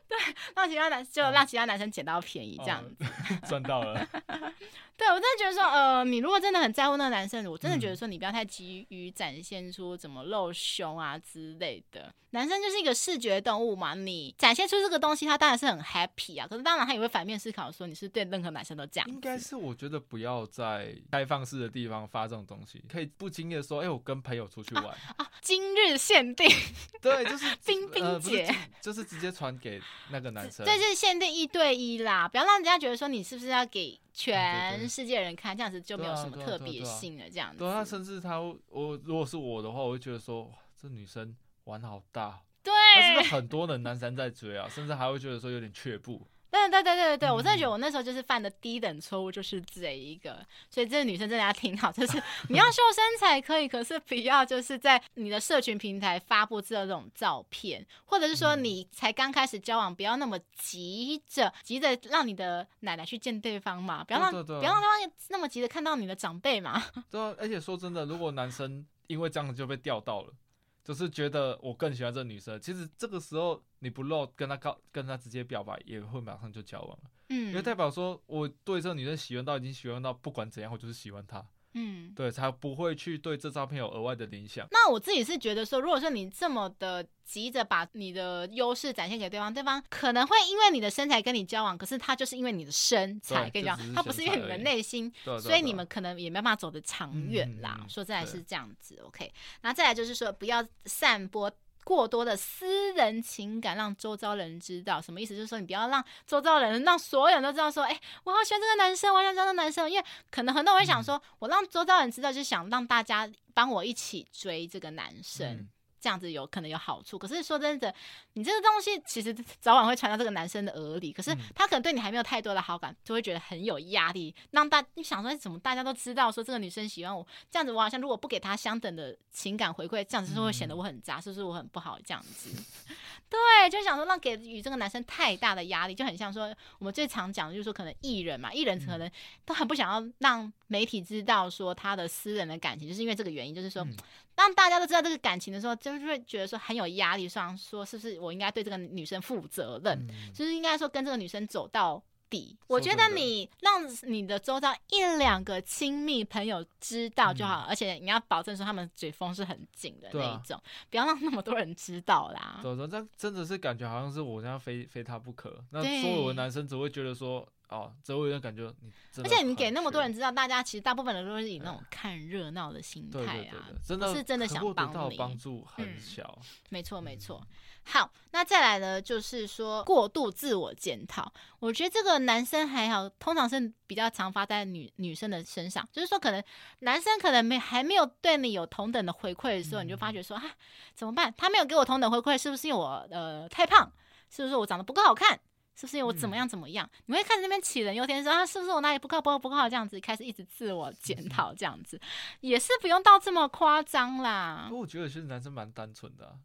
对，让其他男就让其他男生捡到便宜这样子，赚、哦、到了。对，我真的觉得说，呃，你如果真的很在乎那个男生，我真的觉得说，你不要太急于展现出怎么露胸啊之类的。男生就是一个视觉动物嘛，你展现出这个东西，他当然是很 happy 啊。可是当然他也会反面思考说，你是对任何男生都这样。应该是我觉得不要在开放式的地方发这种东西，可以不经意的说，哎、欸，我跟朋友出去玩啊，啊，今日限定。对，就是 冰冰姐、呃，就是直接传给那个男生。对，就是限定一对一啦，不要让人家觉得说你是不是要给。全世界人看，这样子就没有什么特别性了。这样子，对啊，甚至他，我如果是我的话，我会觉得说，哇，这女生玩好大，对，是不是很多的男生在追啊？甚至还会觉得说有点却步。对对对对对，我真的觉得我那时候就是犯的低等错误，就是这一个。所以这个女生真的要挺好，就是 你要秀身材可以，可是不要就是在你的社群平台发布这种照片，或者是说你才刚开始交往，不要那么急着急着让你的奶奶去见对方嘛，不要让不要让对方那么急着看到你的长辈嘛。对啊，而且说真的，如果男生因为这样子就被钓到了。就是觉得我更喜欢这个女生，其实这个时候你不露，跟她告，跟她直接表白，也会马上就交往了。嗯，因为代表说我对这个女生喜欢到已经喜欢到不管怎样，我就是喜欢她。嗯，对，才不会去对这照片有额外的联想。那我自己是觉得说，如果说你这么的急着把你的优势展现给对方，对方可能会因为你的身材跟你交往，可是他就是因为你的身材跟你交往，他不是因为你的内心，所以你们可能也没办法走得长远啦。说再来是这样子，OK。那再来就是说，不要散播。过多的私人情感让周遭人知道，什么意思？就是说你不要让周遭人，让所有人都知道说，哎、我好喜欢这个男生，我想找这个男生。因为可能很多人会想说，我让周遭人知道，就想让大家帮我一起追这个男生。这样子有可能有好处，可是说真的，你这个东西其实早晚会传到这个男生的耳里。可是他可能对你还没有太多的好感，就会觉得很有压力。让大你想说，怎么大家都知道说这个女生喜欢我，这样子我好像如果不给她相等的情感回馈，这样子就会显得我很渣，是不是我很不好？这样子，对，就想说让给予这个男生太大的压力，就很像说我们最常讲的就是说，可能艺人嘛，艺人可能都很不想要让媒体知道说他的私人的感情，就是因为这个原因，就是说。当大家都知道这个感情的时候，就是会觉得说很有压力，上说是不是我应该对这个女生负责任，嗯、就是应该说跟这个女生走到底。我觉得你让你的周遭一两个亲密朋友知道就好，嗯、而且你要保证说他们嘴风是很紧的那一种，啊、不要让那么多人知道啦。对，这真的是感觉好像是我这样非非他不可。那所有的男生只会觉得说。哦，周围人感觉你，而且你给那么多人知道，大家其实大部分人都是以那种看热闹的心态啊，对对对对真的是真的想帮你，帮助很小。嗯、没错没错。好，那再来呢，就是说过度自我检讨。我觉得这个男生还好，通常是比较常发在女女生的身上，就是说可能男生可能没还没有对你有同等的回馈的时候，嗯、你就发觉说啊，怎么办？他没有给我同等回馈，是不是因为我呃太胖？是不是我长得不够好看？是不是因为我怎么样怎么样？嗯、你会看着那边杞人忧天说啊，是不是我哪里不够不够不够好？这样子开始一直自我检讨，这样子也是不用到这么夸张啦。不过我觉得其实男生蛮单纯的、啊。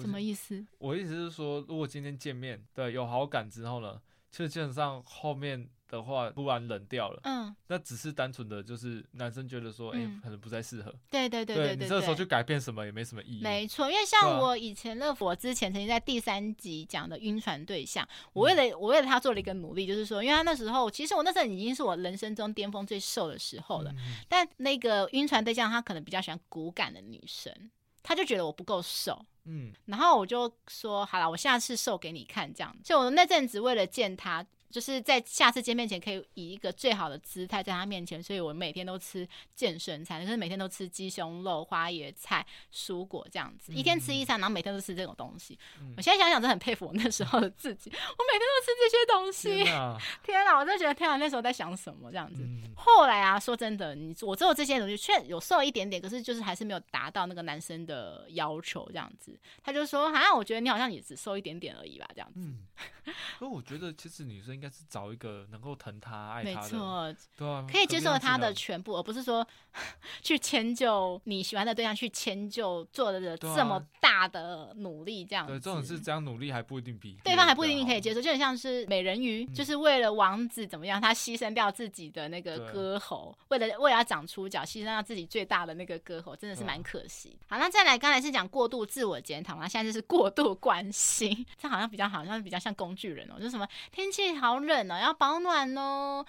什么意思？我意思是说，如果今天见面，对，有好感之后呢，其实基本上后面的话突然冷掉了，嗯，那只是单纯的就是男生觉得说，哎、嗯欸，可能不再适合。对对对对你这个时候去改变什么也没什么意义。没错，因为像我以前乐福，我之前曾经在第三集讲的晕船对象，我为了我为了他做了一个努力，就是说，因为他那时候其实我那时候已经是我人生中巅峰最瘦的时候了，嗯、但那个晕船对象他可能比较喜欢骨感的女生。他就觉得我不够瘦，嗯，然后我就说好了，我下次瘦给你看，这样。就我那阵子为了见他。就是在下次见面前，可以以一个最好的姿态在他面前，所以我每天都吃健身餐，就是每天都吃鸡胸肉、花椰菜、蔬果这样子，一天吃一餐，然后每天都吃这种东西。嗯、我现在想想，真的很佩服我那时候的自己，我每天都吃这些东西。天哪，天哪，我真的觉得天哪，那时候在想什么这样子。嗯、后来啊，说真的，你我做这些东西，确有瘦一点点，可是就是还是没有达到那个男生的要求这样子。他就说，好像我觉得你好像也只瘦一点点而已吧，这样子。嗯，所以我觉得其实女生。应该是找一个能够疼他、爱他的，没错，对啊，可以接受他的全部，而不是说 去迁就你喜欢的对象，去迁就做的这么大的努力，这样子。对，这种是这样努力还不一定比对方还不一定可以接受，就很像是美人鱼，就是为了王子怎么样，他牺牲掉自己的那个歌喉，为了为了要长出脚，牺牲掉自己最大的那个歌喉，真的是蛮可惜。好，那再来，刚才是讲过度自我检讨，那现在就是过度关心，这好像比较好像比较像工具人哦，就是什么天气好。好冷哦，要保暖哦，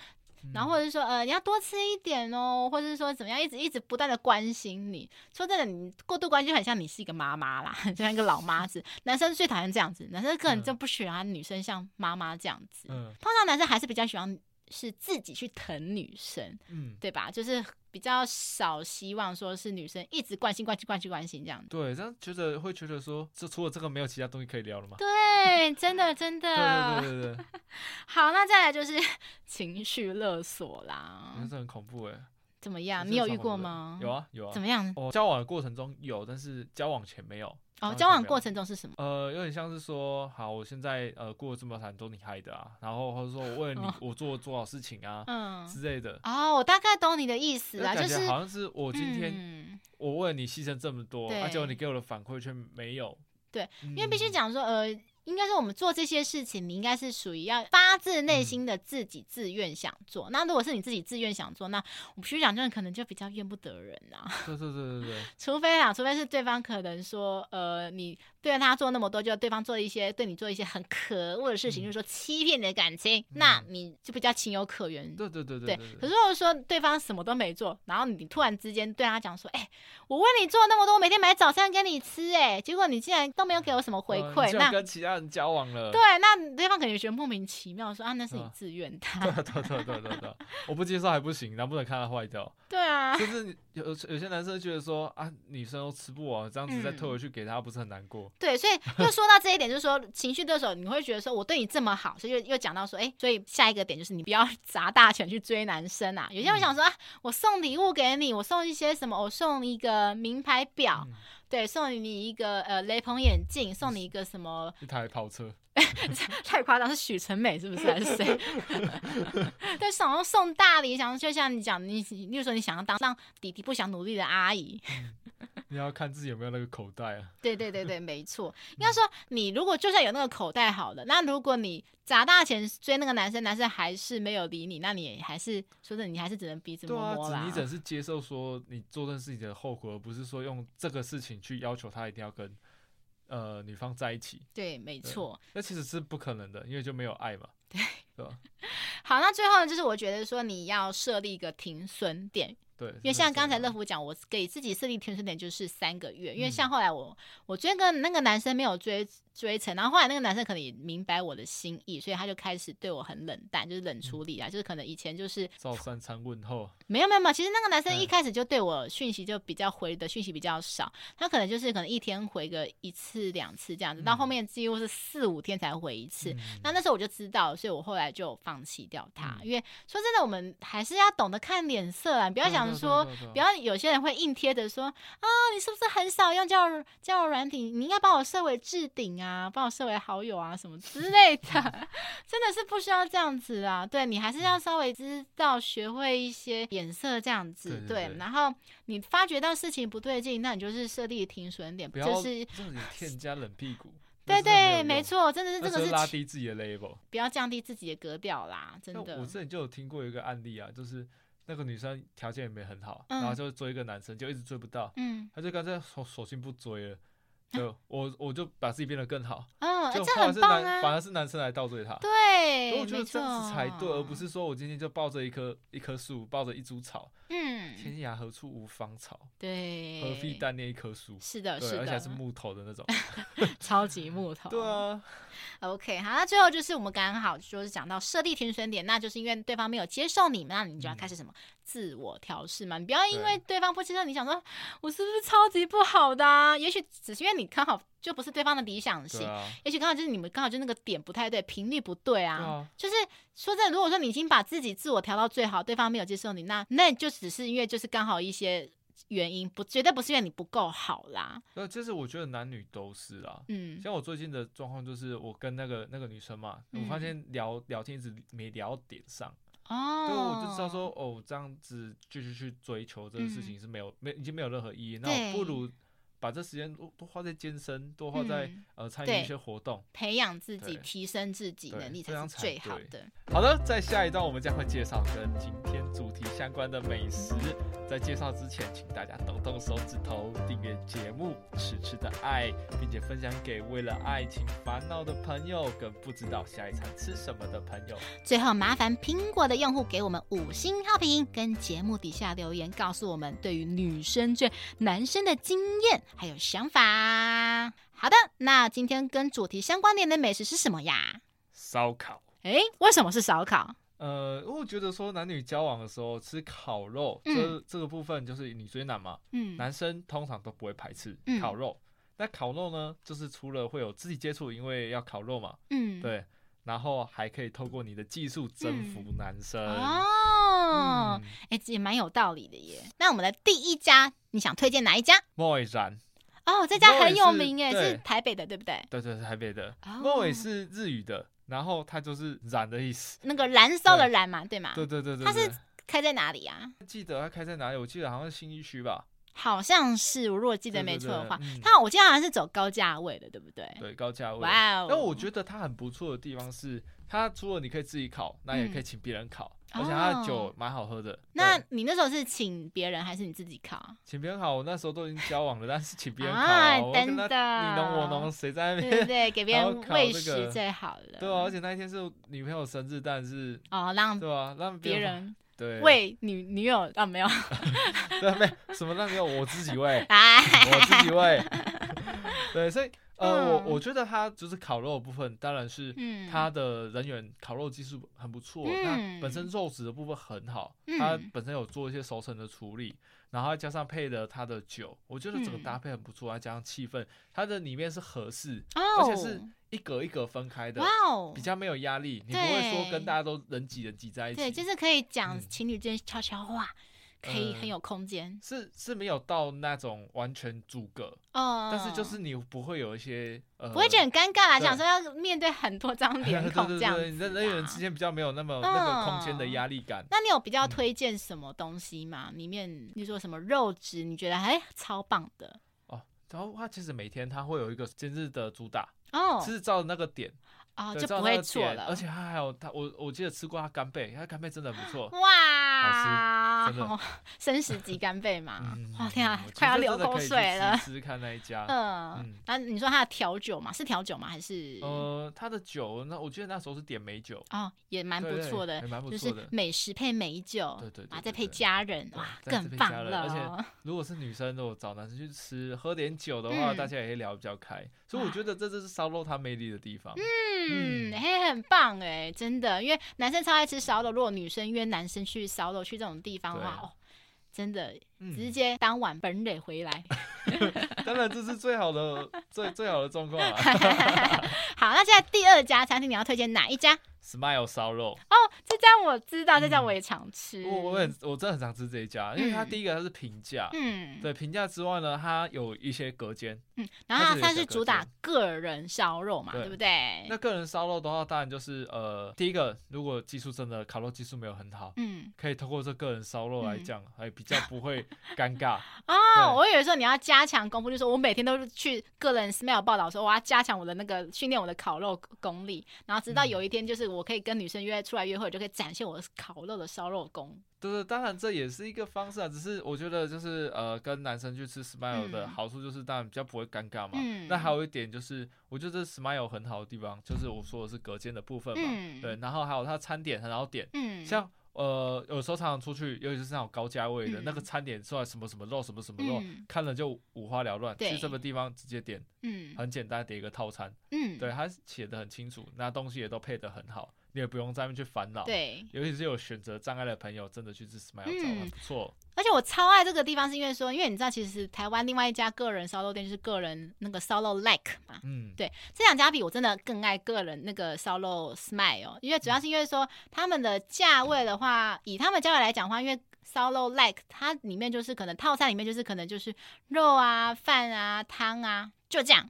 然后或者是说，呃，你要多吃一点哦，或者是说怎么样，一直一直不断的关心你。说真的，你过度关心，很像你是一个妈妈啦，就 像一个老妈子。男生最讨厌这样子，男生可能就不喜欢女生像妈妈这样子。嗯，通常男生还是比较喜欢是自己去疼女生，嗯，对吧？就是。比较少希望说是女生一直关心、关心、关心、关心这样子。对，这样觉得会觉得说，这除了这个没有其他东西可以聊了吗？对，真的真的。对对对。好，那再来就是 情绪勒索啦。真的很恐怖哎。怎么样？你有遇过吗？有啊有啊。怎么样？哦，交往的过程中有，但是交往前没有。哦，交往过程中是什么？呃，有点像是说，好，我现在呃过得这么惨，都你害的啊，然后或者说我为了你，我做多少事情啊，嗯之类的。哦，我大概懂你的意思啦，就是好像是我今天我为了你牺牲这么多，而且你给我的反馈却没有。对，因为必须讲说，呃。应该是我们做这些事情，你应该是属于要发自内心的自己自愿想做。嗯、那如果是你自己自愿想做，那我必须讲，真的可能就比较怨不得人呐、啊。对对对对对。除非啊，除非是对方可能说，呃，你对他做那么多，就对方做一些对你做一些很可恶的事情，嗯、就是说欺骗你的感情，嗯、那你就比较情有可原。对对对对。对。可是如果说对方什么都没做，然后你突然之间对他讲说，哎、欸，我为你做那么多，我每天买早餐给你吃、欸，哎，结果你竟然都没有给我什么回馈，那跟其他人交往了。对，那对方可能觉得莫名其妙，说啊，那是你自愿的。对对对对对对，我不接受还不行，能不能看他坏掉？对啊，就是有有些男生觉得说啊，女生都吃不完，这样子再退回去给他，不是很难过？嗯、对，所以 又说到这一点，就是说情绪对手，你会觉得说我对你这么好，所以又又讲到说，哎，所以下一个点就是你不要砸大钱去追男生啊。有些人想说啊，我送礼物给你，我送一些什么？我送一个名牌表。嗯对，送你一个呃雷朋眼镜，送你一个什么？一台跑车，太夸张，是许纯美是不是还是谁？对，送送大礼，想就像你讲，你比如说你想要当让弟弟不想努力的阿姨。你要看自己有没有那个口袋啊。对对对对，没错。应该说，你如果就算有那个口袋好了，那如果你砸大钱追那个男生，男生还是没有理你，那你还是说的，你还是只能鼻子摸摸啦。你只是接受说你做这件事情的后果，而不是说用这个事情去要求他一定要跟呃女方在一起。对，没错。那其实是不可能的，因为就没有爱嘛。对，对吧？好，那最后呢，就是我觉得说你要设立一个停损点。对，因为像刚才乐福讲，我给自己设立停损点就是三个月，因为像后来我我追跟那个男生没有追。追成，然后后来那个男生可能也明白我的心意，所以他就开始对我很冷淡，就是冷处理啊，嗯、就是可能以前就是照三餐问候，没有没有没有，其实那个男生一开始就对我讯息就比较回的讯息比较少，他可能就是可能一天回个一次两次这样子，到后面几乎是四五天才回一次，嗯、那那时候我就知道，所以我后来就放弃掉它，嗯、因为说真的，我们还是要懂得看脸色啊，不要想说，不要有些人会硬贴着说啊，你是不是很少用交友交友软体，你应该把我设为置顶啊，把我设为好。友啊，什么之类的，真的是不需要这样子啊。对，你还是要稍微知道、学会一些眼色这样子。对，然后你发觉到事情不对劲，那你就是设立停损点，不要就是让你 添加冷屁股。对对，没错，真的是这个是拉低自己的 level，不要降低自己的格调啦。真的，我之前就有听过一个案例啊，就是那个女生条件也没很好，嗯、然后就追一个男生，就一直追不到，嗯，他就干脆索索性不追了。就 我我就把自己变得更好，嗯，就反而是男，反而是男生来倒追他，对，我觉得这样子才对，而不是说我今天就抱着一棵一棵树，抱着一株草，嗯，天涯何处无芳草，对，何必单恋一棵树？是的，是的，而且还是木头的那种，超级木头，对啊，OK，好，那最后就是我们刚好就是讲到设立停损点，那就是因为对方没有接受你，那你就要开始什么？自我调试嘛，你不要因为对方不接受，你想说我是不是超级不好的啊？也许只是因为你刚好就不是对方的理想型，啊、也许刚好就是你们刚好就那个点不太对，频率不对啊。啊就是说真的，如果说你已经把自己自我调到最好，对方没有接受你，那那就只是因为就是刚好一些原因，不绝对不是因为你不够好啦。那这是我觉得男女都是啦。嗯，像我最近的状况就是我跟那个那个女生嘛，嗯、我发现聊聊天一直没聊点上。哦，对，我就知道说，哦，这样子继续去追求这个事情是没有，没、嗯、已经没有任何意义。那我不如把这时间多多花在健身，多花在、嗯、呃参与一些活动，培养自己，提升自己能力才是最好的。好的，在下一段我们将会介绍跟今天主题相关的美食。在介绍之前，请大家动动手指头，订阅节目《吃吃的爱》，并且分享给为了爱情烦恼的朋友，跟不知道下一餐吃什么的朋友。最后，麻烦苹果的用户给我们五星好评，跟节目底下留言，告诉我们对于女生追男生的经验还有想法。好的，那今天跟主题相关联的美食是什么呀？烧烤。诶，为什么是烧烤？呃，我觉得说男女交往的时候吃烤肉，嗯、这这个部分就是女追男嘛，嗯，男生通常都不会排斥烤肉。那、嗯、烤肉呢，就是除了会有肢体接触，因为要烤肉嘛，嗯，对，然后还可以透过你的技术征服男生、嗯、哦，哎、嗯，也蛮有道理的耶。那我们的第一家，你想推荐哪一家？莫尾然。哦，这家很有名耶，是台北的，对不对？对对，是台北的。莫尾是日语的。然后它就是燃的意思，那个燃烧的燃嘛，对吗？对对对对。它是开在哪里啊？记得它开在哪里？我记得好像是新一区吧。好像是，我如果记得没错的话，它我记得好像是走高价位的，对不对？对，高价位。哇哦！那我觉得它很不错的地方是，它除了你可以自己烤，那也可以请别人烤，而且他的酒蛮好喝的。那你那时候是请别人还是你自己烤？请别人烤，我那时候都已经交往了，但是请别人烤，真的，你侬我侬，谁在那边？对对，给别人 喂食最好了。对啊，而且那一天是女朋友生日，但是哦，让对吧？让别人。对，喂女女友啊，没有，对，没什么那没有，我自己喂，我自己喂，对，所以呃，我我觉得它就是烤肉的部分，当然是它的人员烤肉技术很不错，那本身肉质的部分很好，他本身有做一些熟成的处理。然后再加上配的它的酒，我觉得整个搭配很不错，再加上气氛，它的里面是合适，而且是一格一格分开的，比较没有压力，你不会说跟大家都人挤人挤在一起。对，就是可以讲情侣之间悄悄话，可以很有空间。是是没有到那种完全阻隔哦，但是就是你不会有一些呃，不会觉得很尴尬啦，想说要面对很多张 脸孔这样，你的人与人之间比较没有那么那个空间的压力感。那你有比较推荐什么东西吗？里面你说什么肉质，你觉得哎超棒的哦？然后它其实每天它会有一个今日的主打哦，是照那个点哦，就不会错了。而且他还有他，我我记得吃过他干贝，他干贝真的很不错，哇，好吃。哇，生食级干贝嘛，哦天啊，快要流口水了。试试看那一家，嗯，那你说他的调酒嘛，是调酒吗？还是？呃，他的酒，那我记得那时候是点美酒哦，也蛮不错的，就是美食配美酒，对对，啊，再配家人，哇，更棒了。而且如果是女生，如果找男生去吃，喝点酒的话，大家也可以聊比较开，所以我觉得这就是烧肉它魅力的地方。嗯，嘿，很棒哎，真的，因为男生超爱吃烧肉，如果女生约男生去烧肉，去这种地方的话，哦，真的直接当晚本垒回来。当然，这是最好的、最最好的状况啊。好，那现在第二家餐厅，你要推荐哪一家？Smile 烧肉。哦，这家我知道，这家我也常吃。我我很我真的很常吃这一家，因为它第一个它是平价，嗯，对，平价之外呢，它有一些隔间，嗯，然后它是主打个人烧肉嘛，对。不对？那个人烧肉的话，当然就是呃，第一个如果技术真的烤肉技术没有很好，嗯，可以通过这个人烧肉来讲，还比较不会尴尬。哦，我以为说你要加强功夫，就是我每天都去个人 Smile 报道说我要加强我的那个训练我的烤肉功力，然后直到有一天就是。我可以跟女生约出来约会，就可以展现我的烤肉的烧肉功。对对，当然这也是一个方式啊。只是我觉得就是呃，跟男生去吃 Smile 的好处就是，当然比较不会尴尬嘛。嗯。那还有一点就是，我觉得 Smile 很好的地方，就是我说的是隔间的部分嘛。嗯。对，然后还有它餐点很好点。嗯。像。呃，有时候常常出去，尤其是那种高价位的，那个餐点出来什么什么肉，什么什么肉，看了就五花缭乱。去这个地方直接点，嗯，很简单点一个套餐，嗯，对，它写的很清楚，那东西也都配得很好，你也不用在那边去烦恼。对，尤其是有选择障碍的朋友，真的去吃 Smile 找很不错。而且我超爱这个地方，是因为说，因为你知道，其实台湾另外一家个人烧肉店就是个人那个烧肉 Like 嘛，嗯，对，这两家比我真的更爱个人那个烧肉 Smile，因为主要是因为说他们的价位的话，以他们价位来讲的话，因为烧肉 Like 它里面就是可能套餐里面就是可能就是肉啊、饭啊、汤啊，就这样。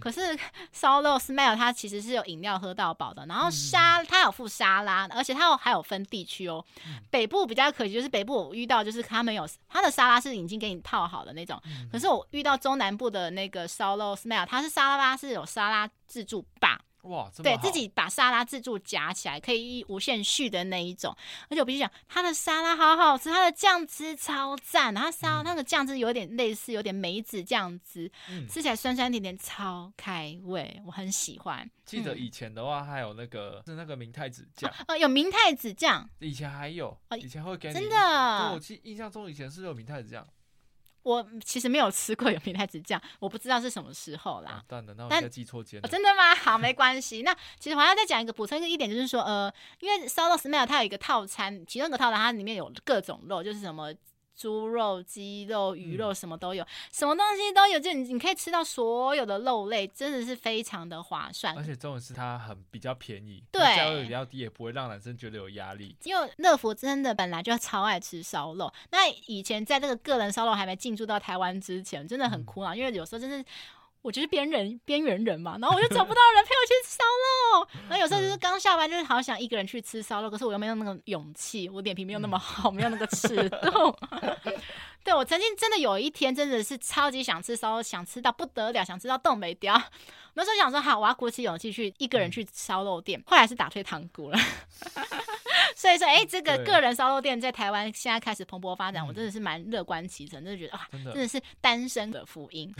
可是 烧肉 smell 它其实是有饮料喝到饱的，然后沙它有附沙拉，而且它有还有分地区哦。北部比较可惜就是北部我遇到就是他们有它的沙拉是已经给你套好的那种，可是我遇到中南部的那个烧肉 smell，它是沙拉是有沙拉自助吧。哇，对自己把沙拉自助夹起来，可以无限续的那一种，而且我必须讲，它的沙拉好好吃，它的酱汁超赞，它沙那个酱汁有点类似，有点梅子酱汁，嗯、吃起来酸酸甜甜，超开胃，我很喜欢。记得以前的话，还有那个、嗯、是那个明太子酱，呃，有明太子酱，以前还有，以前会给你，真的，我记印象中以前是有明太子酱。我其实没有吃过有明太子酱，我不知道是什么时候啦。但等到我记错间了。真的吗？好，没关系。那其实我还要再讲一个补充一个一点，就是说，呃，因为烧肉 Smell 它有一个套餐，其中一个套餐它里面有各种肉，就是什么。猪肉、鸡肉、鱼肉，什么都有，嗯、什么东西都有，就你你可以吃到所有的肉类，真的是非常的划算。而且重点是它很比较便宜，对，价位比较低，也不会让男生觉得有压力。因为乐福真的本来就超爱吃烧肉，那以前在这个个人烧肉还没进驻到台湾之前，真的很苦恼，嗯、因为有时候真是。我就是边缘边缘人嘛，然后我就找不到人陪我去吃烧肉。然后有时候就是刚下班，就是好想一个人去吃烧肉，可是我又没有那个勇气，我脸皮没有那么好，没有那个尺度。对，我曾经真的有一天真的是超级想吃烧肉，想吃到不得了，想吃到冻没掉。那时候想说好，我要鼓起勇气去一个人去烧肉店，后来是打退堂鼓了。所以说，哎、欸，这个个人烧肉店在台湾现在开始蓬勃发展，我真的是蛮乐观其成，真的觉得啊，真的是单身的福音。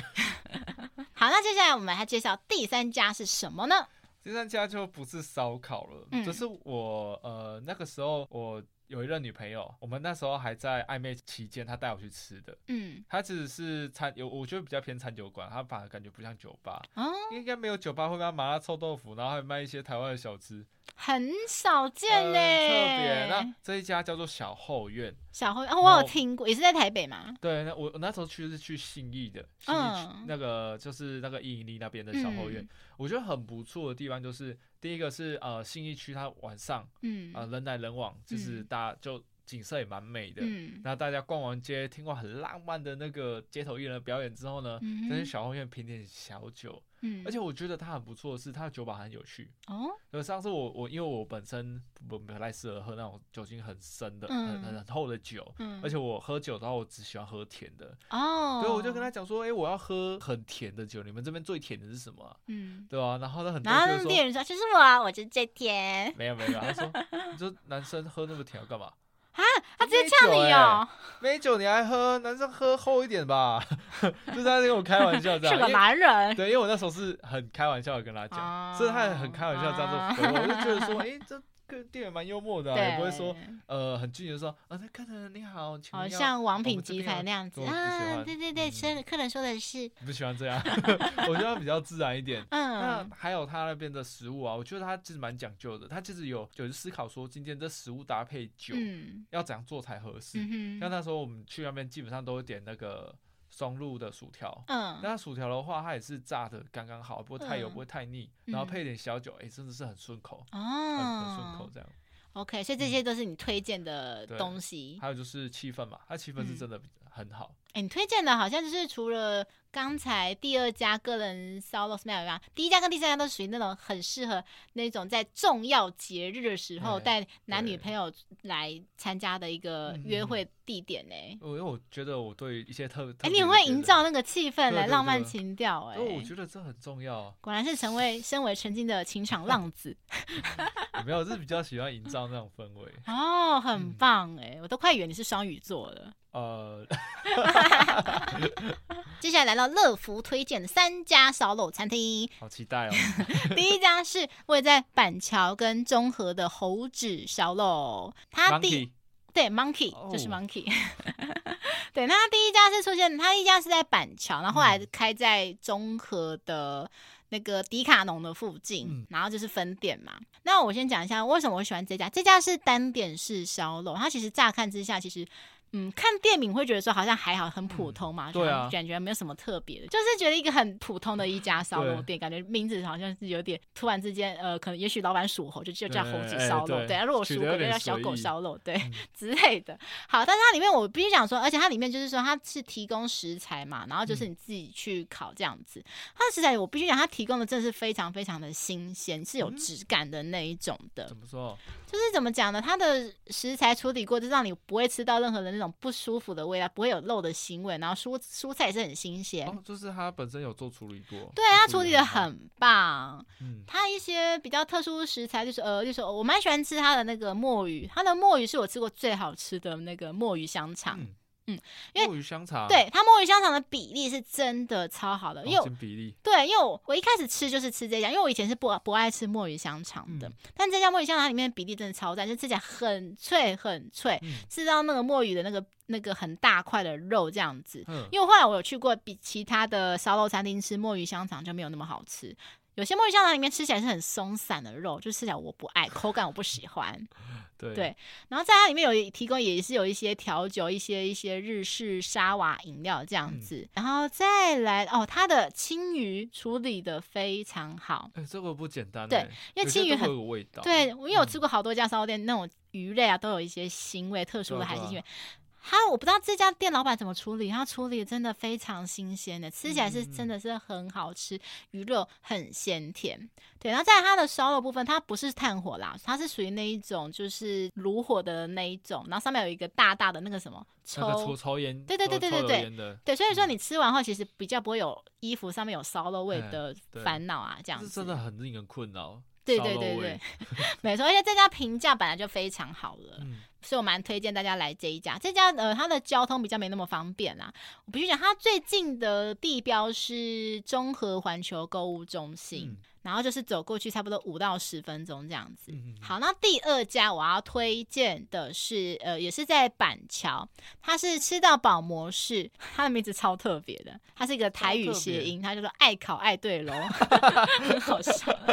好，那接下来我们还介绍第三家是什么呢？第三家就不是烧烤了，嗯、就是我呃那个时候我有一任女朋友，我们那时候还在暧昧期间，她带我去吃的。嗯，她其实是餐有，我觉得比较偏餐酒馆，她反而感觉不像酒吧。哦，应该没有酒吧会卖麻辣臭豆腐，然后还卖一些台湾的小吃。很少见呢、欸，特别。那这一家叫做小后院，小后院，哦，我有听过，也是在台北嘛？对，那我我那时候去是去信义的，信义区那个就是那个一零一那边的小后院，嗯、我觉得很不错的地方就是第一个是呃信义区它晚上嗯啊、呃、人来人往，就是大家就。景色也蛮美的，嗯，然后大家逛完街，听过很浪漫的那个街头艺人的表演之后呢，嗯哼，再去小后院品点小酒，嗯，而且我觉得它很不错的是，它的酒保很有趣。哦。呃，上次我我因为我本身不不太适合喝那种酒精很深的、嗯、很很厚的酒，嗯，而且我喝酒的话，我只喜欢喝甜的。哦，所以我就跟他讲说，哎、欸，我要喝很甜的酒，你们这边最甜的是什么、啊？嗯，对吧、啊？然后呢，很多人说，店员说，其实我、啊、我就最甜，没有没有，他说，你说男生喝那么甜要干嘛？啊，他直接呛你哦！美酒你还喝？男生喝厚一点吧，就是他跟我开玩笑这样。是个男人。对，因为我那时候是很开玩笑的跟他讲，啊、所以他也很开玩笑这样子回我，我就觉得说，哎、欸，这。店员蛮幽默的、啊，也不会说呃很拒绝说啊，那客人你好，请好像王品集团那样子啊，对对对，客客人说的是不喜欢这样，我觉得比较自然一点。嗯，那还有他那边的食物啊，我觉得他其实蛮讲究的，他其实有有思考说今天这食物搭配酒、嗯、要怎样做才合适。嗯、像那时候我们去那边基本上都会点那个。松露的薯条，嗯，那薯条的话，它也是炸的刚刚好，不会太油，不会太腻，然后配一点小酒，哎，真的是很顺口，哦，很顺口这样。OK，所以这些都是你推荐的东西。还有就是气氛嘛，它气氛是真的很好。哎，你推荐的好像就是除了。刚才第二家个人 solo smile 吧，第一家跟第三家都属于那种很适合那种在重要节日的时候带男女朋友来参加的一个约会地点呢。因为我觉得我对一些特哎，你很会营造那个气氛来浪漫情调哎，我觉得这很重要。果然是成为 身为曾经的情场浪子。没有，就是比较喜欢营造那种氛围。哦，很棒哎，我都快以为你是双鱼座了。呃，接下来来到乐福推荐的三家烧肉餐厅，好期待哦！第一家是位在板桥跟中和的猴子烧肉，它第对 Monkey 就是 Monkey，oh. 对，那他第一家是出现，他一家是在板桥，然后后来开在中和的那个迪卡侬的附近，嗯、然后就是分店嘛。那我先讲一下为什么我喜欢这家，这家是单点式烧肉，它其实乍看之下其实。嗯，看电影会觉得说好像还好，很普通嘛，嗯、对啊，感觉没有什么特别的，就是觉得一个很普通的一家烧肉店，感觉名字好像是有点突然之间，呃，可能也许老板属猴，就就叫猴子烧肉，对啊，如果属狗就叫小狗烧肉，对、嗯、之类的。好，但是它里面我必须讲说，而且它里面就是说它是提供食材嘛，然后就是你自己去烤这样子。嗯、它的食材我必须讲，它提供的真的是非常非常的新鲜，是有质感的那一种的。怎么说？就是怎么讲呢？它的食材处理过，就让你不会吃到任何的那种不舒服的味道，不会有肉的腥味，然后蔬蔬菜也是很新鲜。哦，就是它本身有做处理过。对，它处理的很棒。嗯，它一些比较特殊食材，就是呃，就是我蛮喜欢吃它的那个墨鱼，它的墨鱼是我吃过最好吃的那个墨鱼香肠。嗯嗯，因为墨鱼香肠，对它墨鱼香肠的比例是真的超好的，因为比例对，因为我我一开始吃就是吃这家，因为我以前是不不爱吃墨鱼香肠的，嗯、但这家墨鱼香肠里面的比例真的超赞，就吃起来很脆很脆，嗯、吃到那个墨鱼的那个那个很大块的肉这样子。嗯、因为后来我有去过比其他的烧肉餐厅吃墨鱼香肠就没有那么好吃，有些墨鱼香肠里面吃起来是很松散的肉，就吃起来我不爱，口感我不喜欢。对，对，然后在它里面有提供，也是有一些调酒，一些一些日式沙瓦饮料这样子，嗯、然后再来哦，它的青鱼处理的非常好，哎，这个不简单，对，因为青鱼很有味道，对，因为我吃过好多家烧店，嗯、那种鱼类啊都有一些腥味，特殊的海鲜腥味。他我不知道这家店老板怎么处理，他处理真的非常新鲜的，吃起来是真的是很好吃，鱼肉很鲜甜。对，然后在它的烧肉部分，它不是炭火啦，它是属于那一种就是炉火的那一种，然后上面有一个大大的那个什么抽抽烟，对对对对对对，对，所以说你吃完后其实比较不会有衣服上面有烧肉味的烦恼啊，这样子真的很令人困扰。对对对对，没错，而且这家评价本来就非常好了。嗯所以我蛮推荐大家来这一家，这家呃，它的交通比较没那么方便啦。我必须讲，它最近的地标是中和环球购物中心。嗯然后就是走过去差不多五到十分钟这样子。嗯、好，那第二家我要推荐的是，呃，也是在板桥，它是吃到饱模式，它的名字超特别的，它是一个台语谐音，它叫做爱考爱对喽，很好笑。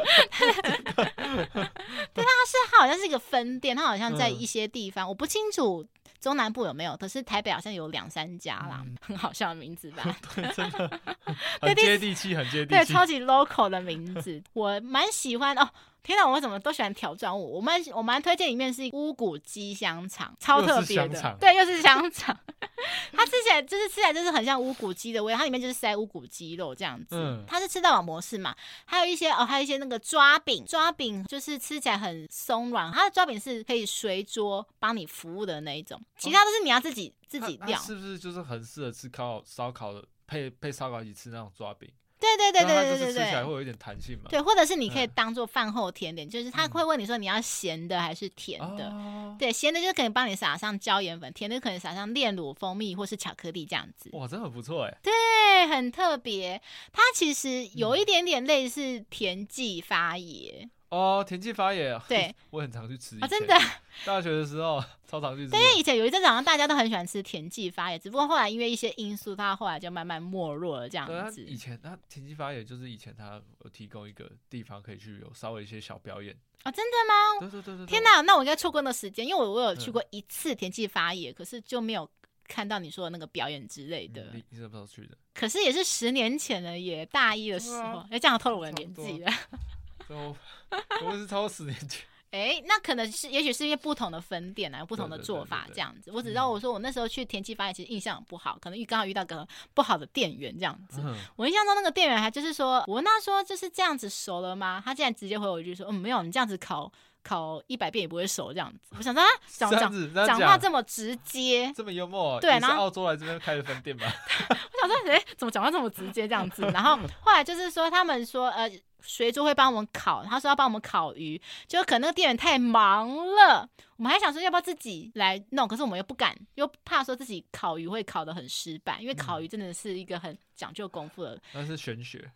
对，它是它好像是一个分店，它好像在一些地方，嗯、我不清楚。中南部有没有？可是台北好像有两三家啦，嗯、很好笑的名字吧？对，真的 很接地气，很接地气，对，超级 local 的名字，我蛮喜欢哦。天哪，我怎么都喜欢挑战我？我蛮我蛮推荐里面是乌骨鸡香肠，超特别的，对，又是香肠。它吃起来 就是吃起来就是很像乌骨鸡的味道，它里面就是塞乌骨鸡肉这样子。嗯，它是吃到饱模式嘛？还有一些哦，还有一些那个抓饼，抓饼就是吃起来很松软，它的抓饼是可以随桌帮你服务的那一种，其他都是你要自己、哦、自己料。是不是就是很适合吃烤烧烤的，配配烧烤一起吃那种抓饼？对对对对对对吃起来会有一点弹性嘛。对，或者是你可以当做饭后甜点，就是他会问你说你要咸的还是甜的。对，咸的就可以帮你撒上椒盐粉，甜的可能撒上炼乳、蜂蜜或是巧克力这样子。哇，真的很不错哎。对，很特别。它其实有一点点类似甜记发椰。哦，田忌发野，对，我很常去吃。啊，真的，大学的时候超常去吃。但是以前有一阵子好像大家都很喜欢吃田忌发野，只不过后来因为一些因素，它后来就慢慢没落了这样子。以前它田忌发野就是以前它有提供一个地方可以去有稍微一些小表演。啊，真的吗？对对对对。天哪，那我应该错过那时间，因为我我有去过一次田忌发野，可是就没有看到你说的那个表演之类的。你什么时候去的？可是也是十年前了，耶大一的时候。哎，这样透露我的年纪了。都，我是超过十年前。哎、欸，那可能是，也许是因为不同的分店啊，有不同的做法这样子。我只知道，我说我那时候去田忌发现，其实印象不好，可能遇刚好遇到个不好的店员这样子。嗯、我印象中那个店员还就是说，我问他说就是这样子熟了吗？他竟然直接回我一句说，嗯，没有，你这样子烤烤一百遍也不会熟这样子。我想说啊，讲 讲讲话这么直接，这么幽默。对，然后澳洲来这边开的分店吧。我想说，哎、欸，怎么讲话这么直接这样子？然后后来就是说，他们说，呃。水煮会帮我们烤，他说要帮我们烤鱼，就可能那个店员太忙了，我们还想说要不要自己来弄，可是我们又不敢，又怕说自己烤鱼会烤得很失败，因为烤鱼真的是一个很讲究功夫的，那是玄学。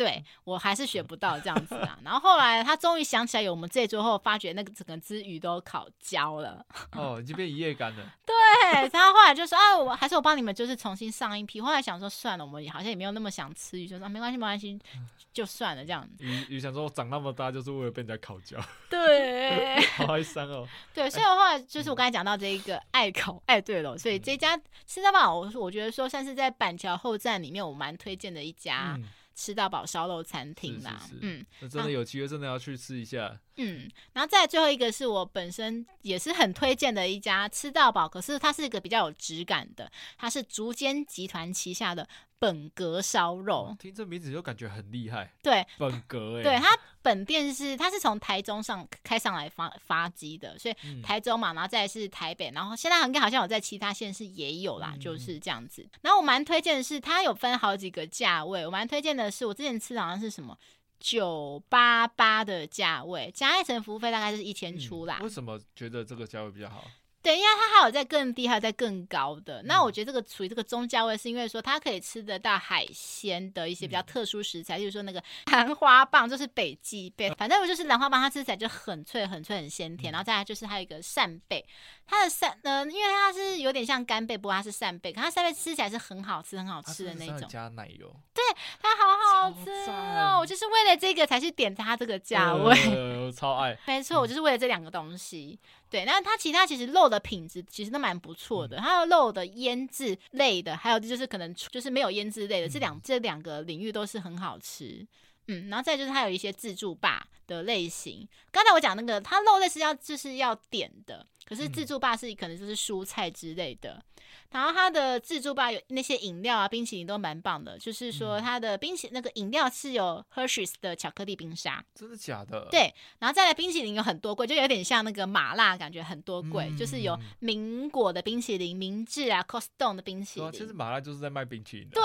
对，我还是学不到这样子啊。然后后来他终于想起来有我们这一桌后，发觉那个整个只鱼都烤焦了。哦，已经变一夜干了。对，他后后来就说啊，我还是我帮你们就是重新上一批。后来想说算了，我们好像也没有那么想吃鱼，就说没关系没关系，就算了这样子。鱼鱼想说我长那么大就是为了被人家烤焦。对，好哀伤哦。对，所以的话就是我刚才讲到这一个爱烤爱对了，所以这家吃到饱，我我觉得说算是在板桥后站里面我蛮推荐的一家。嗯吃到饱烧肉餐厅啦，是是是嗯，那真的有机会，真的要去吃一下。嗯，然后再最后一个是我本身也是很推荐的一家吃到饱，可是它是一个比较有质感的，它是竹间集团旗下的。本格烧肉，听这名字就感觉很厉害。对，本格哎，对，它本店是它是从台中上开上来发发机的，所以台中嘛，然后再是台北，然后现在应该好像有在其他县市也有啦，嗯、就是这样子。然后我蛮推荐的是，它有分好几个价位，我蛮推荐的是，我之前吃的好像是什么九八八的价位，加一层服务费大概是一千出啦、嗯。为什么觉得这个价位比较好？对，因为它还有在更低，还有在更高的。那我觉得这个处于这个中价位，是因为说它可以吃得到海鲜的一些比较特殊食材，就、嗯、是说那个兰花棒，就是北极贝，反正我就是兰花棒，它吃起来就很脆、很脆、很鲜甜。然后再来就是还有一个扇贝，它的扇呃，因为它是有点像干贝，不过它是扇贝，可它扇贝吃起来是很好吃、很好吃的那种。加奶油。对，它好好吃哦！我就是为了这个才去点它这个价位。呃，我超爱。没错，我就是为了这两个东西。对，那它其他其实肉的品质其实都蛮不错的，它的肉的腌制类的，还有就是可能就是没有腌制类的，这两这两个领域都是很好吃，嗯，然后再就是它有一些自助吧的类型，刚才我讲那个它肉类是要就是要点的，可是自助吧是可能就是蔬菜之类的。然后它的自助吧有那些饮料啊，冰淇淋都蛮棒的。就是说它的冰淇那个饮料是有 Hershey's 的巧克力冰沙，真的假的？对。然后再来冰淇淋有很多柜，就有点像那个麻辣感觉很多柜，嗯、就是有明果的冰淇淋、明治啊、Costco 的冰淇淋。其实麻辣就是在卖冰淇淋。对，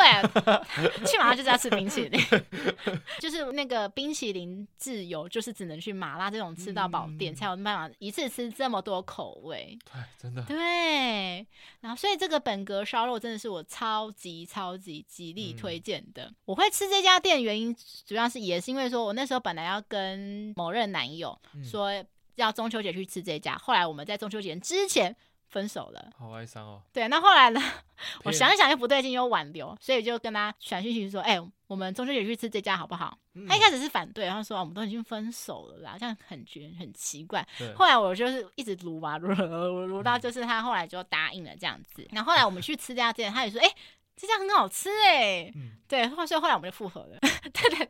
去麻辣就是要吃冰淇淋，就是那个冰淇淋自由，就是只能去麻辣这种吃到饱店、嗯、才有办法一次吃这么多口味。对，真的。对。然后所以这个。本格烧肉真的是我超级超级极力推荐的。嗯、我会吃这家店原因主要是也是因为说，我那时候本来要跟某任男友说要中秋节去吃这家，后来我们在中秋节之前分手了，好哀伤哦。对，那后来呢？我想一想又不对劲，又挽留，所以就跟他传讯息说：“哎、欸，我们中秋节去吃这家好不好？”嗯、他一开始是反对，然后说：“我们都已经分手了啦，这样很绝很奇怪。”后来我就是一直撸吧卢卢卢到，就是他后来就答应了这样子。然后后来我们去吃这家店，他也说：“哎、欸。”这家很好吃哎、欸，嗯、对，所以后来我们就复合了，对 对，真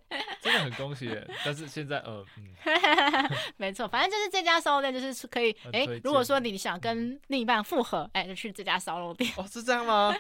的很恭喜，但是现在呃，嗯、没错，反正就是这家烧肉店就是可以，哎、欸，如果说你想跟另一半复合，哎、欸，就去这家烧肉店。哦，是这样吗？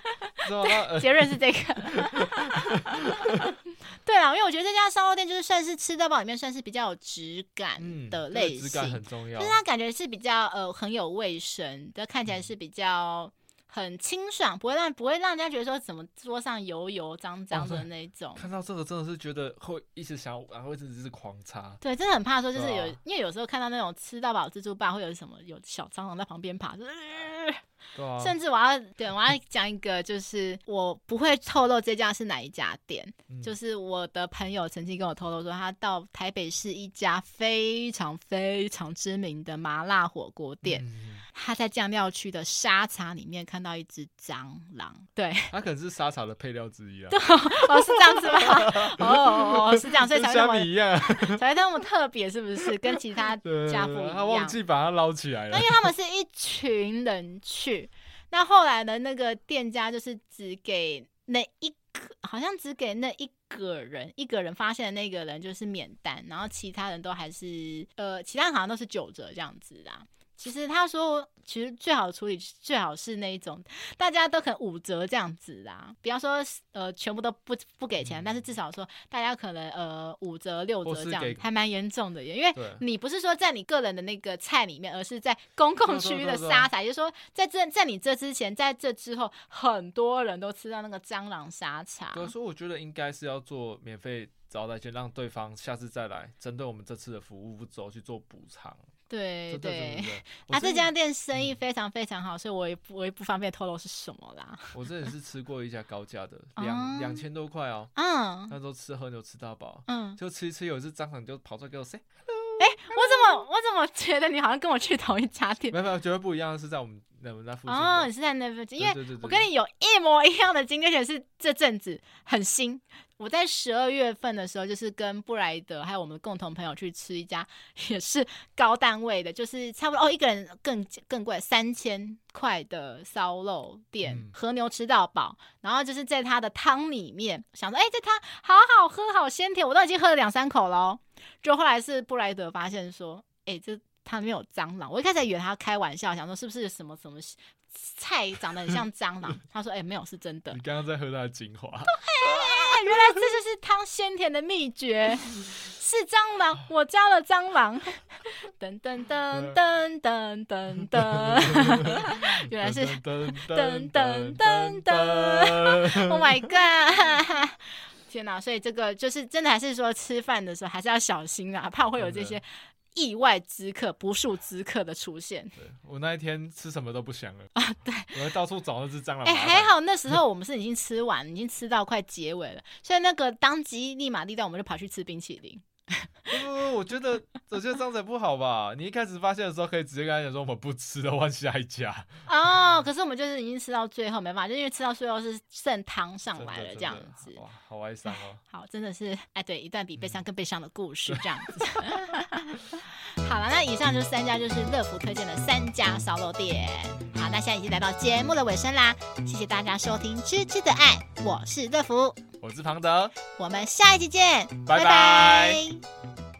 对，结论是这个。对啊，因为我觉得这家烧肉店就是算是吃到饱里面算是比较有质感的类型，嗯、质感很重要，就是它感觉是比较呃很有卫生，的看起来是比较。很清爽，不会让不会让人家觉得说怎么桌上油油脏脏的那种。看到这个真的是觉得会一直想，然后一直是狂擦。对，真的很怕说就是有，啊、因为有时候看到那种吃到饱自助吧，会有什么有小蟑螂在旁边爬，就是。啊、甚至我要对我要讲一个，就是我不会透露这家是哪一家店。嗯、就是我的朋友曾经跟我透露说，他到台北市一家非常非常知名的麻辣火锅店，嗯、他在酱料区的沙茶里面看到一只蟑螂。对，他可能是沙茶的配料之一啊。哦，是这样子吗？哦是这样，所以才那么一样，才那么特别，是不是？跟其他家不一样。他忘记把它捞起来了。那因为他们是一群人去。那后来呢那个店家就是只给那一个，好像只给那一个人，一个人发现的那个人就是免单，然后其他人都还是呃，其他人好像都是九折这样子啦。其实他说，其实最好的处理最好是那一种，大家都可能五折这样子啦。比方说，呃，全部都不不给钱，嗯、但是至少说大家可能呃五折六折这样，还蛮严重的耶。因为你不是说在你个人的那个菜里面，而是在公共区域的沙茶，也就是说在这在你这之前，在这之后，很多人都吃到那个蟑螂沙茶。所以我觉得应该是要做免费招待券，让对方下次再来，针对我们这次的服务不周去做补偿。对对，啊，这家店生意非常非常好，嗯、所以我也不我也不方便透露是什么啦。我这也是吃过一家高价的，两两千多块哦。嗯，那时候吃喝牛吃到饱，嗯，就吃一吃，有一次张总就跑出来给我 say hello。哎，我怎么我怎么觉得你好像跟我去同一家店？没有没有，绝对不一样，是在我们我们那附近。哦，你是在那附近，因为我跟你有一模一样的经历，而且是这阵子很新。我在十二月份的时候，就是跟布莱德还有我们共同朋友去吃一家也是高单位的，就是差不多哦，一个人更更贵三千块的烧肉店，嗯、和牛吃到饱。然后就是在他的汤里面，想说，哎，这汤好好喝，好鲜甜，我都已经喝了两三口了。就后来是布莱德发现说，哎，这。他没有蟑螂，我一开始以为他开玩笑，想说是不是什么什么菜长得很像蟑螂？他说：“哎、欸，没有，是真的。”你刚刚在喝他的精华。对，原来这就是汤鲜甜的秘诀，是蟑螂，我加了蟑螂。噔噔噔噔噔噔噔，原来是噔噔噔噔噔。Oh my god！天哪，所以这个就是真的，还是说吃饭的时候还是要小心啊，怕会有这些。意外之客、不速之客的出现，对，我那一天吃什么都不想了啊！对，我还到处找那只蟑螂。哎、欸，还好那时候 我们是已经吃完，已经吃到快结尾了，所以那个当机立马地带，我们就跑去吃冰淇淋。不不不，我觉得我觉得这样子不好吧？你一开始发现的时候，可以直接跟他讲说我们不吃了，换下一家。哦，可是我们就是已经吃到最后没办法，就因为吃到最后是剩汤上来了这样子。哇，好哀伤哦。好，真的是哎，对，一段比悲伤更悲伤的故事这样子。好了，那以上就是三家就是乐福推荐的三家烧肉店。好，那现在已经来到节目的尾声啦，谢谢大家收听《芝芝的爱》，我是乐福。我是庞德，我们下一集见，拜拜。拜拜。